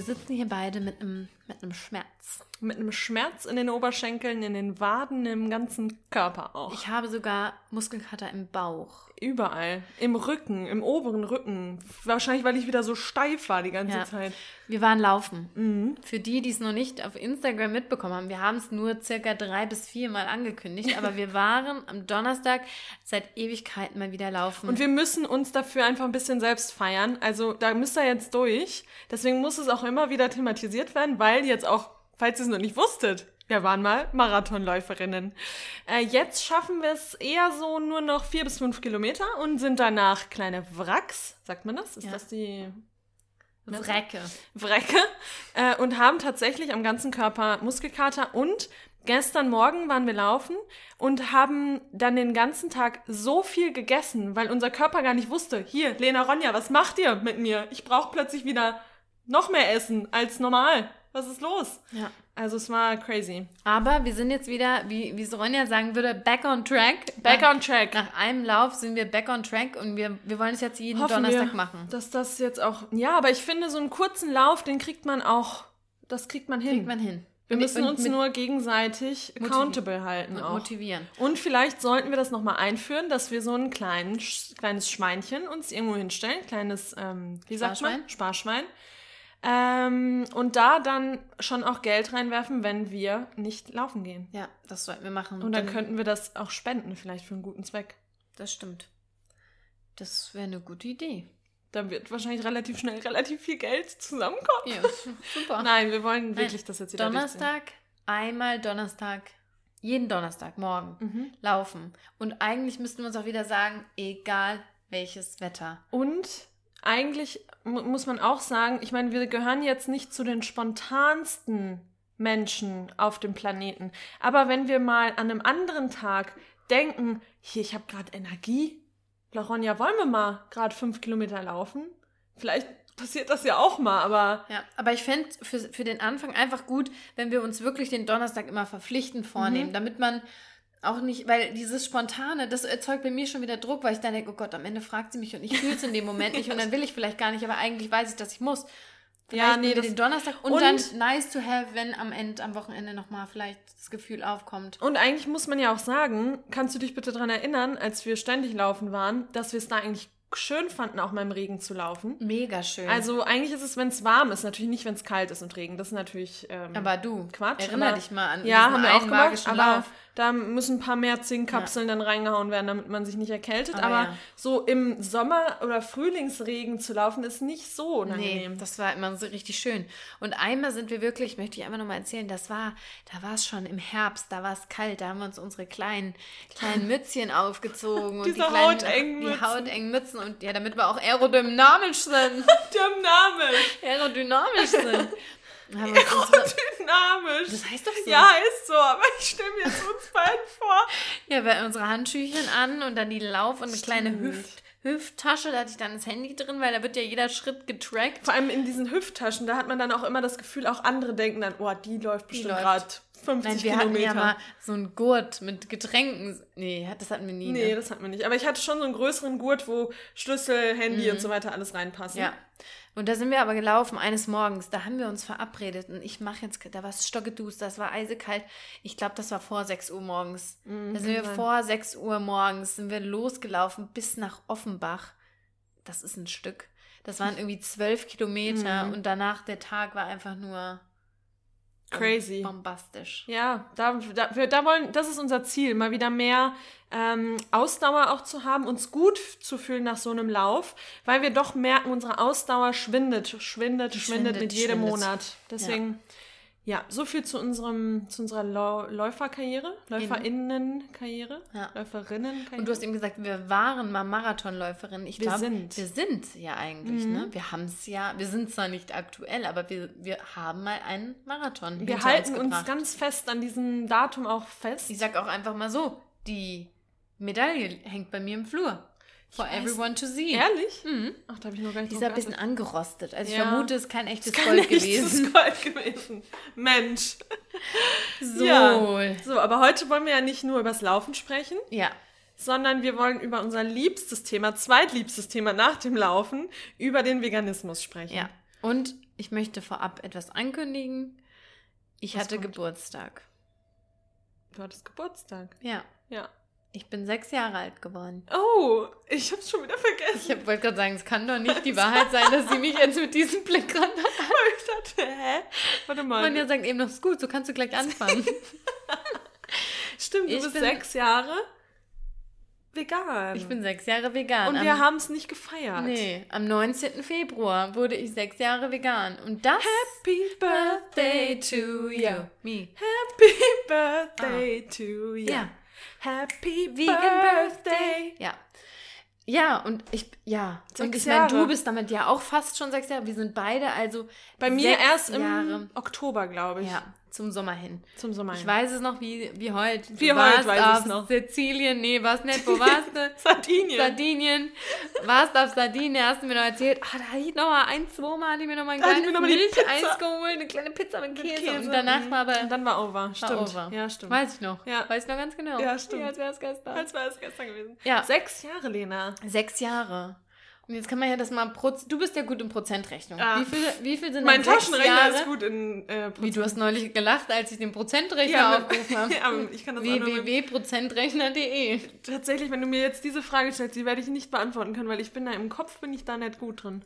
wir sitzen hier beide mit einem mit einem Schmerz. Mit einem Schmerz in den Oberschenkeln, in den Waden, im ganzen Körper auch. Ich habe sogar Muskelkater im Bauch. Überall. Im Rücken, im oberen Rücken. Wahrscheinlich, weil ich wieder so steif war die ganze Ja. Zeit. Wir waren laufen. Mhm. Für die, die es noch nicht auf Instagram mitbekommen haben, wir haben es nur circa drei bis vier Mal angekündigt, aber wir waren am Donnerstag seit Ewigkeiten mal wieder laufen. Und wir müssen uns dafür einfach ein bisschen selbst feiern. Also da müsst ihr jetzt durch. Deswegen muss es auch immer wieder thematisiert werden, weil jetzt auch, falls ihr es noch nicht wusstet, wir waren mal Marathonläuferinnen. Äh, jetzt schaffen wir es eher so nur noch vier bis fünf Kilometer und sind danach kleine Wracks, sagt man das? Ist Ja. das die Wrecke. Wrecke? Äh, und haben tatsächlich am ganzen Körper Muskelkater und Gestern Morgen waren wir laufen und haben dann den ganzen Tag so viel gegessen, weil unser Körper gar nicht wusste, hier, Lena Ronja, was macht ihr mit mir? Ich brauche plötzlich wieder noch mehr Essen als normal. Was ist los? Ja. Also es war crazy. Aber wir sind jetzt wieder, wie, wie Sonja sagen würde, back on track. Back nach, on track. Nach einem Lauf sind wir back on track und wir, wir wollen es jetzt jeden Hoffen Donnerstag wir, machen. Dass das jetzt auch. Ja, aber ich finde, so einen kurzen Lauf, den kriegt man auch. Das kriegt man hin. Kriegt man hin. wir müssen uns nur gegenseitig accountable halten und auch. motivieren. Und vielleicht sollten wir das nochmal einführen, dass wir so ein kleinen, kleines Schweinchen uns irgendwo hinstellen, kleines, ähm, wie sagt man? Sparschwein. Ähm, und da dann schon auch Geld reinwerfen, wenn wir nicht laufen gehen. Ja, das sollten wir machen. Und dann könnten wir das auch spenden, vielleicht für einen guten Zweck. Das stimmt. Das wäre eine gute Idee. Dann wird wahrscheinlich relativ schnell relativ viel Geld zusammenkommen. Ja, super. Nein, wir wollen wirklich das jetzt wieder Donnerstag, einmal Donnerstag, jeden Donnerstag morgen Mhm. laufen. Und eigentlich müssten wir uns auch wieder sagen, egal welches Wetter. Und eigentlich mu muss man auch sagen, ich meine, wir gehören jetzt nicht zu den spontansten Menschen auf dem Planeten. Aber wenn wir mal an einem anderen Tag denken, hier, ich habe gerade Energie, Laronja, wollen wir mal gerade fünf Kilometer laufen? Vielleicht passiert das ja auch mal, aber Ja, aber ich fände für, für den Anfang einfach gut, wenn wir uns wirklich den Donnerstag immer verpflichtend vornehmen, damit man auch nicht, weil dieses Spontane, das erzeugt bei mir schon wieder Druck, weil ich dann denke, oh Gott, am Ende fragt sie mich und ich fühle es in dem Moment nicht und dann will ich vielleicht gar nicht, aber eigentlich weiß ich, dass ich muss. Vielleicht Ja, nee, den Donnerstag und, und- dann nice to have, wenn am Ende, am Wochenende nochmal vielleicht das Gefühl aufkommt. Und eigentlich muss man ja auch sagen, kannst du dich bitte daran erinnern, als wir ständig laufen waren, dass wir es da eigentlich schön fanden, auch mal im Regen zu laufen. Mega schön. Also eigentlich ist es, wenn es warm ist, natürlich nicht, wenn es kalt ist und Regen. Das ist natürlich ähm, aber du, Quatsch. erinner dich mal an Ja, haben wir auch gemacht, aber Lauf. Da müssen ein paar mehr Zinkkapseln dann reingehauen werden, damit man sich nicht erkältet. Aber Aber, ja. so im Sommer- oder Frühlingsregen zu laufen, ist nicht so Nee, unangenehm. das war immer so richtig schön. Und einmal sind wir wirklich, möchte ich einfach nochmal erzählen, das war, da war es schon im Herbst, da war es kalt, da haben wir uns unsere kleinen, kleinen Mützchen aufgezogen und die kleinen, hautengen die Mützen. hautengen Mützen und ja, damit wir auch aerodynamisch sind. Name! aerodynamisch sind. Haben wir uns unsere, Dynamisch! das heißt doch so. Ja, ist so, aber ich stelle mir jetzt uns beiden vor. Ja, wir hatten unsere Handschüchen an und dann die Lauf- und eine kleine. Hüft, Hüfttasche, da hatte ich dann das Handy drin, weil da wird ja jeder Schritt getrackt. Vor allem in diesen Hüfttaschen, da hat man dann auch immer das Gefühl, auch andere denken dann, oh, die läuft bestimmt gerade 50 Nein, wir Kilometer. hatten ja mal so einen Gurt mit Getränken. Nee, das hatten wir nie. Nee, ne? das hat man nicht. Aber ich hatte schon so einen größeren Gurt, wo Schlüssel, Handy und so weiter alles reinpassen. Mhm. Ja. Und da sind wir aber gelaufen eines Morgens. Da haben wir uns verabredet und ich mache jetzt, da war es stockedust, das war eisekalt. Ich glaube, das war vor 6 Uhr morgens. da sind wir sein. vor 6 Uhr morgens, sind wir losgelaufen bis nach Offenbach. Das ist ein Stück. Das waren irgendwie zwölf Kilometer Mhm. und danach der Tag war einfach nur Crazy. bombastisch. Ja, da, da, wir, da wollen, das ist unser Ziel, mal wieder mehr ähm, Ausdauer auch zu haben, uns gut zu fühlen nach so einem Lauf, weil wir doch merken, unsere Ausdauer schwindet, schwindet, schwindet, schwindet, mit jedem schwindet. Monat. Deswegen, ja, so viel zu unserem, zu unserer Läuferkarriere, Läuferinnenkarriere, Ja. Läuferinnenkarriere. Und du hast eben gesagt, wir waren mal Marathonläuferin. Ich Wir glaube, sind. wir sind ja eigentlich, ne? Wir haben es ja, wir sind zwar nicht aktuell, aber wir, wir haben mal einen Marathon wir halten uns, uns ganz fest an diesem Datum auch fest. Ich sag auch einfach mal so, die Medaille hängt bei mir im Flur. For weiß. everyone to see. Ehrlich? Mhm. Ach, da habe ich noch gar nicht Die ist ein bisschen angerostet. Also ich Ja. vermute, es ist kein echtes Kein Gold echtes gewesen. Gold gewesen. Mensch. So. Ja. Ja. So, aber heute wollen wir ja nicht nur übers Laufen sprechen, sondern wir wollen über unser liebstes Thema, zweitliebstes Thema nach dem Laufen, über den Veganismus sprechen. Ja. Und ich möchte vorab etwas ankündigen. Ich Was hatte kommt? Geburtstag. Du hattest Geburtstag. Ja. Ja. Ich bin sechs Jahre alt geworden. Oh, ich hab's schon wieder vergessen. Ich wollte gerade sagen, es kann doch nicht die Wahrheit sein, dass sie mich jetzt mit diesem Blick ran ich dachte, hä? Warte mal. Man ja sagt eben noch, ist gut, so kannst du gleich anfangen. Stimmt, du Ich bist bin- sechs Jahre vegan. Ich bin sechs Jahre vegan. Und wir haben es nicht gefeiert. Nee, am 19. Februar wurde ich sechs Jahre vegan. Und das Happy Birthday to you. Me. Happy Birthday to you. Ja. Happy Vegan Birthday. Ja. Ja, und ich, ja. und ich meine, du bist damit ja auch fast schon sechs Jahre. Wir sind beide also Bei mir erst im Jahre. Oktober, glaube ich. Ja, zum Sommer hin. Zum Sommer. Ich weiß es noch wie, wie heute. Du Wie heute weiß auf noch. Sizilien, nee, warst nicht, wo warst du? Sardinien. Sardinien. Warst auf Sardinien, hast du mir noch erzählt, ah, da hatte ich noch mal ein, zwei Mal, ich mir noch mal ein kleines die Milcheis geholt, eine kleine Pizza mit Käse. Käse. Und danach war aber Und dann war over. Stimmt. war over. Ja, stimmt. Weiß ich noch. Ja. Weiß ich noch ganz genau. Ja, stimmt. Ja, als wäre es gestern. Als wäre es gestern gewesen. Ja. Sechs Jahre, Lena. Sechs Jahre. Jetzt kann man ja das mal, Proz du bist ja gut in Prozentrechnung. Ah. Wie, viel, wie viel sind Mein Taschenrechner Jahre? ist gut in äh, Wie, du hast neulich gelacht, als ich den Prozentrechner Ja, aufgerufen habe. Ja, ich kann das www.prozentrechner.de Tatsächlich, wenn du mir jetzt diese Frage stellst, die werde ich nicht beantworten können, weil ich bin da im Kopf bin ich da nicht gut drin.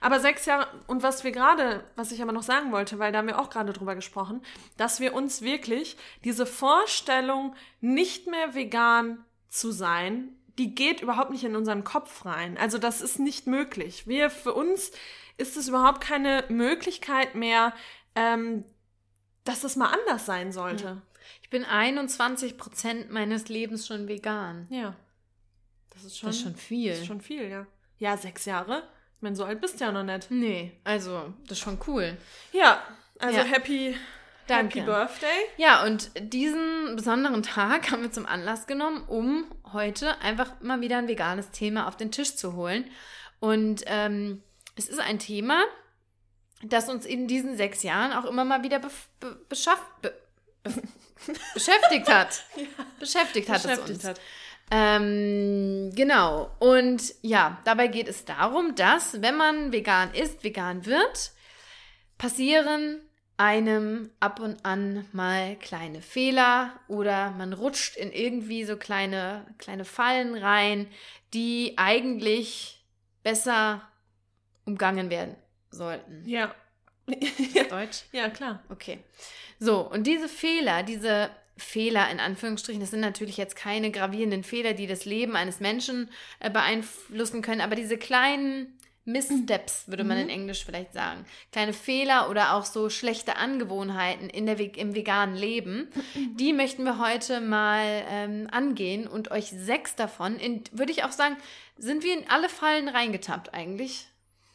Aber sechs Jahre, und was wir gerade, was ich aber noch sagen wollte, weil da haben wir auch gerade drüber gesprochen, dass wir uns wirklich diese Vorstellung, nicht mehr vegan zu sein, die geht überhaupt nicht in unseren Kopf rein. Also das ist nicht möglich. Wir, für uns ist es überhaupt keine Möglichkeit mehr, ähm, dass das mal anders sein sollte. Ich bin 21 Prozent meines Lebens schon vegan. Ja. Das ist schon, Das ist schon viel. Das ist schon viel, ja. Ja, sechs Jahre. Ich meine, so alt bist du ja noch nicht. Nee, also, das ist schon cool. Ja, also Ja. happy, Danke. happy Birthday. Ja, und diesen besonderen Tag haben wir zum Anlass genommen, um heute einfach mal wieder ein veganes Thema auf den Tisch zu holen. Und ähm, es ist ein Thema, das uns in diesen sechs Jahren auch immer mal wieder bef- be beschafft, be be beschäftigt hat. Beschäftigt hat es Beschäftigt uns. hat. Ähm, genau. Und ja, dabei geht es darum, dass, wenn man vegan ist, vegan wird, passieren einem ab und an mal kleine Fehler oder man rutscht in irgendwie so kleine, kleine Fallen rein, die eigentlich besser umgangen werden sollten. Ja. Deutsch? ja, klar. Okay. So, und diese Fehler, diese Fehler in Anführungsstrichen, das sind natürlich jetzt keine gravierenden Fehler, die das Leben eines Menschen äh, beeinflussen können, aber diese kleinen Missteps, würde man in Englisch vielleicht sagen. Kleine Fehler oder auch so schlechte Angewohnheiten in der, im veganen Leben, die möchten wir heute mal ähm, angehen und euch sechs davon, in, würde ich auch sagen, sind wir in alle Fallen reingetappt eigentlich?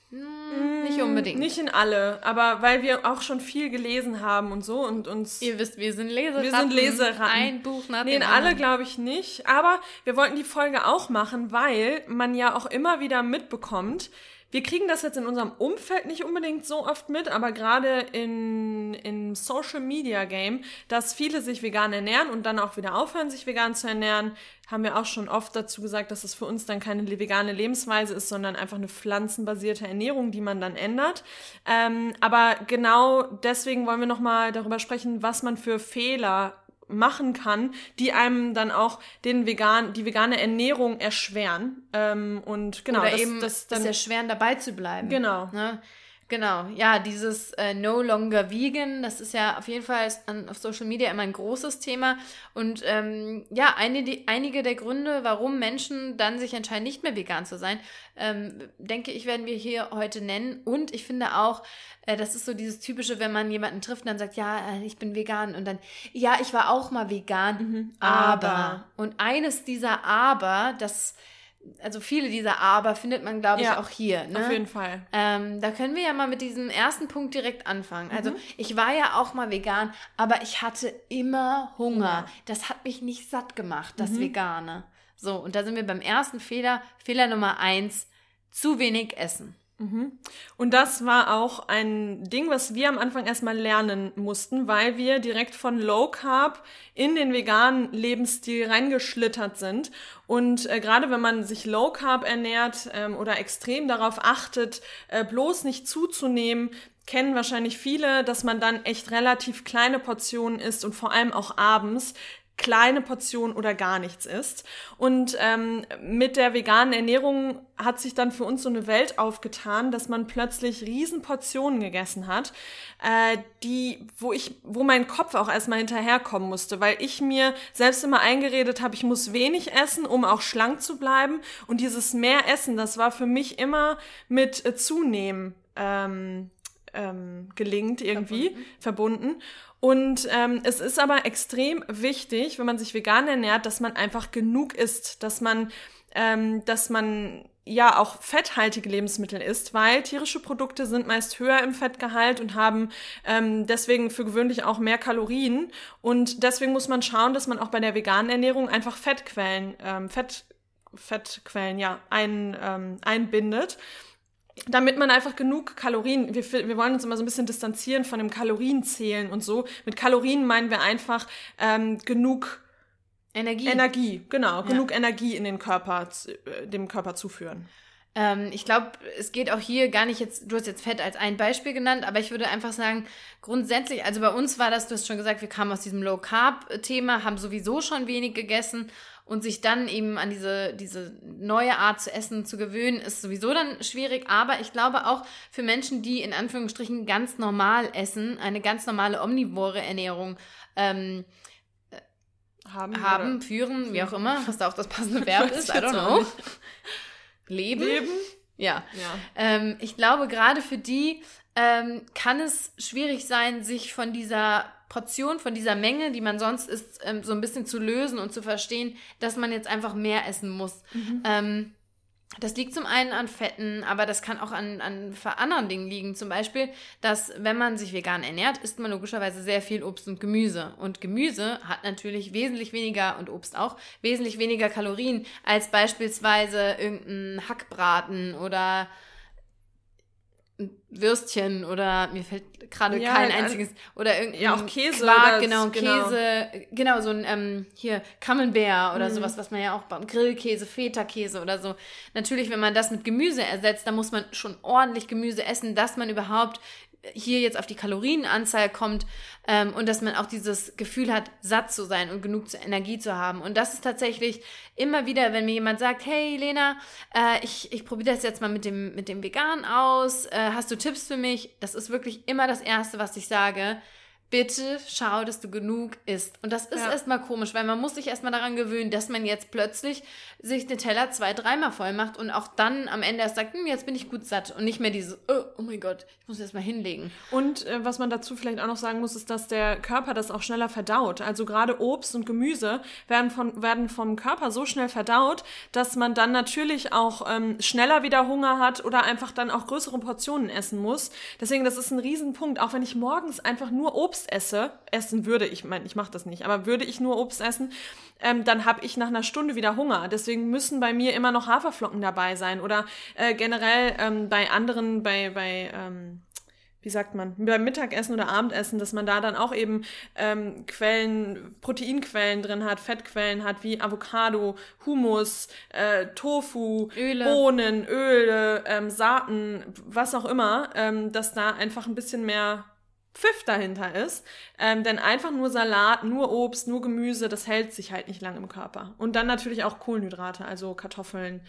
Hm, nicht unbedingt. Nicht in alle, aber weil wir auch schon viel gelesen haben und so und uns. Ihr wisst, wir sind Leseratten. Wir sind Leseratten. Ein Buch nach Nee, in dem alle anderen. glaube ich nicht. Aber wir wollten die Folge auch machen, weil man ja auch immer wieder mitbekommt, wir kriegen das jetzt in unserem Umfeld nicht unbedingt so oft mit, aber gerade in, im Social Media Game, dass viele sich vegan ernähren und dann auch wieder aufhören, sich vegan zu ernähren, haben wir auch schon oft dazu gesagt, dass es für uns dann keine vegane Lebensweise ist, sondern einfach eine pflanzenbasierte Ernährung, die man dann ändert. Ähm, aber genau deswegen wollen wir nochmal darüber sprechen, was man für Fehler machen kann, die einem dann auch den vegan, die vegane Ernährung erschweren. Ähm, und genau, Oder das, eben das dann ja schwer dabei zu bleiben. Genau. Ne? Genau, ja, dieses äh, No Longer Vegan, das ist ja auf jeden Fall an, auf Social Media immer ein großes Thema. Und ähm, ja, eine, die, einige der Gründe, warum Menschen dann sich entscheiden, nicht mehr vegan zu sein, ähm, denke ich, werden wir hier heute nennen. Und ich finde auch, äh, das ist so dieses typische, wenn man jemanden trifft und dann sagt, ja, äh, ich bin vegan. Und dann, ja, ich war auch mal vegan, aber. aber. Und eines dieser Aber, das also viele dieser Aber findet man, glaube ich, Ja, auch hier. Ne? auf jeden Fall. Ähm, da können wir ja mal mit diesem ersten Punkt direkt anfangen. Mhm. Also ich war ja auch mal vegan, aber ich hatte immer Hunger. Das hat mich nicht satt gemacht, das Mhm. Vegane. So, und da sind wir beim ersten Fehler. Fehler Nummer eins, zu wenig essen. Mhm. Und das war auch ein Ding, was wir am Anfang erstmal lernen mussten, weil wir direkt von Low Carb in den veganen Lebensstil reingeschlittert sind. Und äh, gerade wenn man sich Low Carb ernährt ähm, oder extrem darauf achtet, äh, bloß nicht zuzunehmen, kennen wahrscheinlich viele, dass man dann echt relativ kleine Portionen isst und vor allem auch abends kleine Portion oder gar nichts isst. Und ähm, mit der veganen Ernährung hat sich dann für uns so eine Welt aufgetan, dass man plötzlich Riesenportionen gegessen hat, äh, die, wo ich, wo mein Kopf auch erstmal hinterherkommen musste, weil ich mir selbst immer eingeredet habe, ich muss wenig essen, um auch schlank zu bleiben. Und dieses mehr Essen, das war für mich immer mit äh, Zunehmen ähm, ähm, gelingt irgendwie verbunden. verbunden. Und ähm, es ist aber extrem wichtig, wenn man sich vegan ernährt, dass man einfach genug isst, dass man, ähm, dass man ja auch fetthaltige Lebensmittel isst, weil tierische Produkte sind meist höher im Fettgehalt und haben ähm, deswegen für gewöhnlich auch mehr Kalorien. Und deswegen muss man schauen, dass man auch bei der veganen Ernährung einfach Fettquellen, ähm, Fett, Fettquellen ja ein, ähm, einbindet damit man einfach genug Kalorien, wir, wir wollen uns immer so ein bisschen distanzieren von dem Kalorienzählen und so. Mit Kalorien meinen wir einfach ähm, genug Energie. Energie, genau, ja. genug Energie in den Körper, äh, dem Körper zuführen. Ähm, ich glaube, es geht auch hier gar nicht jetzt, du hast jetzt Fett als ein Beispiel genannt, aber ich würde einfach sagen, grundsätzlich, also bei uns war das, du hast schon gesagt, wir kamen aus diesem Low-Carb-Thema, haben sowieso schon wenig gegessen und sich dann eben an diese, diese neue Art zu essen zu gewöhnen, ist sowieso dann schwierig. Aber ich glaube auch für Menschen, die in Anführungsstrichen ganz normal essen, eine ganz normale omnivore Ernährung ähm, haben, haben führen, wie auch immer, was da auch das passende Verb ist, I don't know. Leben. Leben. Ja. ja. Ähm, ich glaube, gerade für die ähm, kann es schwierig sein, sich von dieser Portion von dieser Menge, die man sonst isst, ähm, so ein bisschen zu lösen und zu verstehen, dass man jetzt einfach mehr essen muss. Mhm. Ähm, das liegt zum einen an Fetten, aber das kann auch an, an anderen Dingen liegen. Zum Beispiel, dass wenn man sich vegan ernährt, isst man logischerweise sehr viel Obst und Gemüse. Und Gemüse hat natürlich wesentlich weniger, und Obst auch, wesentlich weniger Kalorien als beispielsweise irgendein Hackbraten oder Würstchen oder mir fällt gerade ja, kein einziges oder irgendein ja, auch Käse Quark, genau, genau, Käse, genau, so ein ähm, hier Camembert oder mhm. sowas, was man ja auch beim Grillkäse, Feta-Käse oder so. Natürlich, wenn man das mit Gemüse ersetzt, dann muss man schon ordentlich Gemüse essen, dass man überhaupt hier jetzt auf die Kalorienanzahl kommt ähm, und dass man auch dieses Gefühl hat, satt zu sein und genug Energie zu haben. Und das ist tatsächlich immer wieder, wenn mir jemand sagt, hey Lena, äh, ich, ich probiere das jetzt mal mit dem, mit dem Vegan aus, äh, hast du Tipps für mich? Das ist wirklich immer das Erste, was ich sage bitte schau, dass du genug isst. Und das ist ja. erstmal komisch, weil man muss sich erstmal daran gewöhnen, dass man jetzt plötzlich sich den Teller zwei, dreimal voll macht und auch dann am Ende erst sagt, hm, jetzt bin ich gut satt und nicht mehr dieses, oh, oh mein Gott, ich muss erstmal hinlegen. Und äh, was man dazu vielleicht auch noch sagen muss, ist, dass der Körper das auch schneller verdaut. Also gerade Obst und Gemüse werden, von, werden vom Körper so schnell verdaut, dass man dann natürlich auch ähm, schneller wieder Hunger hat oder einfach dann auch größere Portionen essen muss. Deswegen, das ist ein Riesenpunkt. Auch wenn ich morgens einfach nur Obst Obst esse, essen würde, ich meine, ich mache das nicht, aber würde ich nur Obst essen, ähm, dann habe ich nach einer Stunde wieder Hunger. Deswegen müssen bei mir immer noch Haferflocken dabei sein oder äh, generell ähm, bei anderen, bei, bei ähm, wie sagt man, beim Mittagessen oder Abendessen, dass man da dann auch eben ähm, Quellen, Proteinquellen drin hat, Fettquellen hat, wie Avocado, Hummus, äh, Tofu, Öle. Bohnen, Öle, ähm, Saaten, was auch immer, ähm, dass da einfach ein bisschen mehr Pfiff dahinter ist. Ähm, denn einfach nur Salat, nur Obst, nur Gemüse, das hält sich halt nicht lang im Körper. Und dann natürlich auch Kohlenhydrate, also Kartoffeln.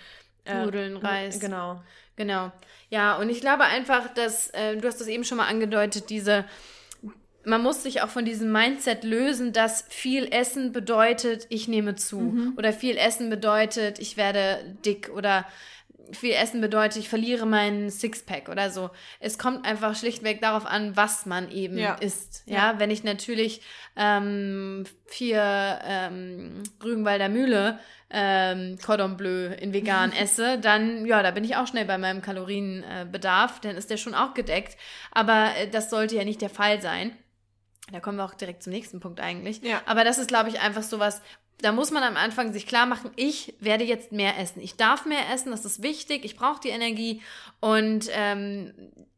Äh, Nudeln, Reis. Genau. Genau. Ja, und ich glaube einfach, dass, äh, du hast das eben schon mal angedeutet, diese, man muss sich auch von diesem Mindset lösen, dass viel Essen bedeutet, ich nehme zu. Mhm. Oder viel Essen bedeutet, ich werde dick. Oder viel Essen bedeutet, ich verliere meinen Sixpack oder so. Es kommt einfach schlichtweg darauf an, was man eben ja. isst. Ja, ja. wenn ich natürlich ähm, vier ähm, Rügenwalder Mühle ähm, Cordon Bleu in vegan esse, dann, ja, da bin ich auch schnell bei meinem Kalorienbedarf, dann ist der schon auch gedeckt. Aber äh, das sollte ja nicht der Fall sein. Da kommen wir auch direkt zum nächsten Punkt eigentlich. Ja. Aber das ist, glaube ich, einfach sowas, da muss man am Anfang sich klar machen, ich werde jetzt mehr essen. Ich darf mehr essen, das ist wichtig, ich brauche die Energie und ähm,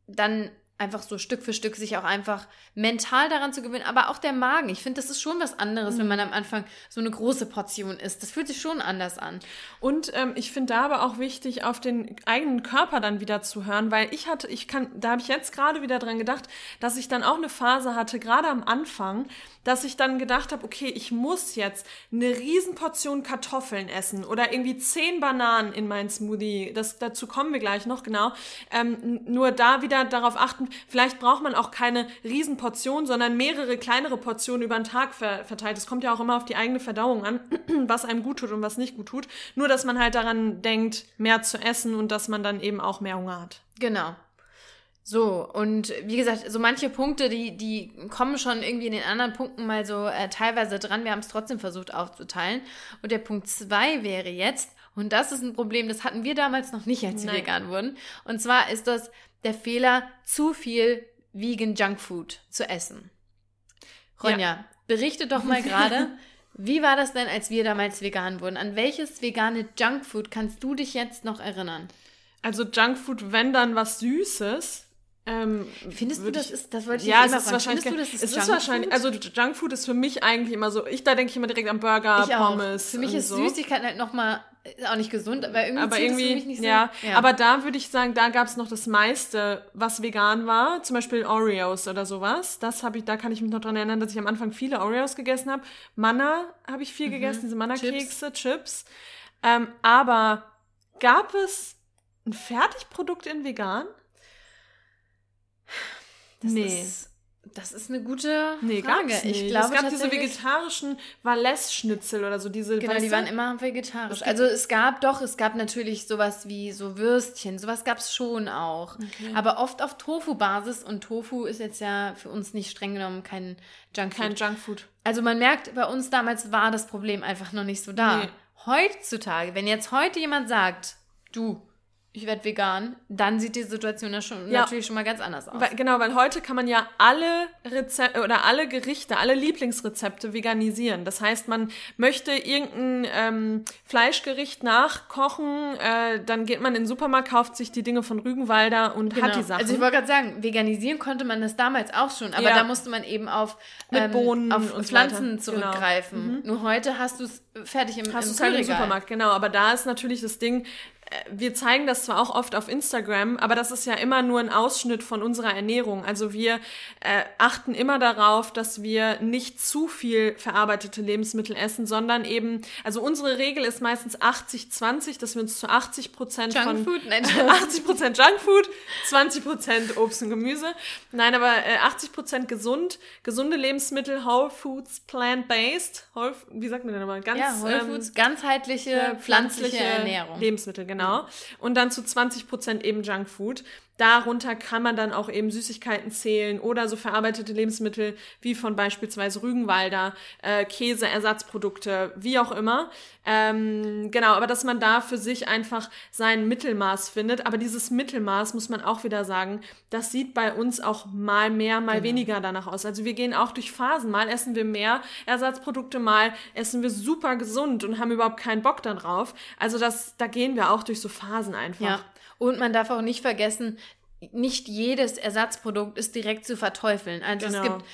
dann einfach so Stück für Stück sich auch einfach mental daran zu gewöhnen, aber auch der Magen. Ich finde, das ist schon was anderes, mhm. wenn man am Anfang so eine große Portion isst. Das fühlt sich schon anders an. Und ähm, ich finde da aber auch wichtig, auf den eigenen Körper dann wieder zu hören, weil ich hatte, ich kann, da habe ich jetzt gerade wieder dran gedacht, dass ich dann auch eine Phase hatte, gerade am Anfang, dass ich dann gedacht habe, okay, ich muss jetzt eine Riesenportion Kartoffeln essen oder irgendwie zehn Bananen in mein Smoothie. Das, dazu kommen wir gleich noch, genau. Ähm, nur da wieder darauf achten, vielleicht braucht man auch keine Riesenportion, sondern mehrere kleinere Portionen über den Tag ver verteilt. Es kommt ja auch immer auf die eigene Verdauung an, was einem gut tut und was nicht gut tut. Nur, dass man halt daran denkt, mehr zu essen und dass man dann eben auch mehr Hunger hat. Genau. So, und wie gesagt, so manche Punkte, die, die kommen schon irgendwie in den anderen Punkten mal so äh, teilweise dran. Wir haben es trotzdem versucht aufzuteilen. Und der Punkt zwei wäre jetzt, und das ist ein Problem, das hatten wir damals noch nicht, als wir Nein. vegan wurden. Und zwar ist das der Fehler, zu viel Vegan Junkfood zu essen. Ronja, ja. berichte doch mal gerade, wie war das denn, als wir damals vegan wurden? An welches vegane Junkfood kannst du dich jetzt noch erinnern? Also Junkfood, wenn dann was Süßes, ähm, Findest du, das ist, das wollte ich ja, es ist wahrscheinlich, du, das ist es ist wahrscheinlich, also Junkfood ist für mich eigentlich immer so, ich, da denke ich immer direkt an Burger, ich Pommes. Auch. Für mich ist so. Süßigkeit halt nochmal, auch nicht gesund, aber irgendwie, aber irgendwie nicht so. Ja, ja, aber da würde ich sagen, da gab es noch das meiste, was vegan war, zum Beispiel Oreos oder sowas. Das habe ich, da kann ich mich noch dran erinnern, dass ich am Anfang viele Oreos gegessen habe. Manna habe ich viel mhm. gegessen, diese Manna-Kekse, Chips. Chips. Ähm, aber gab es ein Fertigprodukt in vegan? Das nee. Ist, das ist eine gute nee, Frage. Nicht. Ich glaube, es gab diese vegetarischen Valais-Schnitzel oder so. Diese, genau, die waren immer vegetarisch. Also es gab doch, es gab natürlich sowas wie so Würstchen. Sowas gab es schon auch. Okay. Aber oft auf Tofu-Basis. Und Tofu ist jetzt ja für uns nicht streng genommen kein Junkfood. Kein Junkfood. Also man merkt, bei uns damals war das Problem einfach noch nicht so da. Nee. Heutzutage, wenn jetzt heute jemand sagt, du, ich werde vegan, dann sieht die Situation ja schon, ja. natürlich schon mal ganz anders aus. Weil, genau, weil heute kann man ja alle Rezepte oder alle Gerichte, alle Lieblingsrezepte veganisieren. Das heißt, man möchte irgendein ähm, Fleischgericht nachkochen, äh, dann geht man in den Supermarkt, kauft sich die Dinge von Rügenwalder und genau. hat die Sachen. Also ich wollte gerade sagen, veganisieren konnte man das damals auch schon, aber ja. da musste man eben auf, ähm, Bohnen auf und Pflanzen so genau. zurückgreifen. Genau. Mhm. Nur heute hast du es fertig im, hast im, halt im Supermarkt, genau. Aber da ist natürlich das Ding, wir zeigen das zwar auch oft auf Instagram, aber das ist ja immer nur ein Ausschnitt von unserer Ernährung. Also wir äh, achten immer darauf, dass wir nicht zu viel verarbeitete Lebensmittel essen, sondern eben, also unsere Regel ist meistens 80-20, dass wir uns zu 80 Prozent von Junkfood, nein, 80 Prozent Junkfood, 20 Prozent Obst und Gemüse. Nein, aber äh, 80 Prozent gesund, gesunde Lebensmittel, Whole Foods, plant-based, wie sagt man denn nochmal? Ganz, ja, Whole Foods, ähm, ganzheitliche, pflanzliche, pflanzliche Ernährung. Lebensmittel, genau genau. Und dann zu 20 Prozent eben Junkfood. Darunter kann man dann auch eben Süßigkeiten zählen oder so verarbeitete Lebensmittel wie von beispielsweise Rügenwalder, äh, Käse, Ersatzprodukte, wie auch immer. Ähm, genau, aber dass man da für sich einfach sein Mittelmaß findet. Aber dieses Mittelmaß, muss man auch wieder sagen, das sieht bei uns auch mal mehr, mal genau. weniger danach aus. Also wir gehen auch durch Phasen. Mal essen wir mehr Ersatzprodukte, mal essen wir super gesund und haben überhaupt keinen Bock darauf. Also das, da gehen wir auch durch so Phasen einfach. Ja. Und man darf auch nicht vergessen, nicht jedes Ersatzprodukt ist direkt zu verteufeln. Also genau. es gibt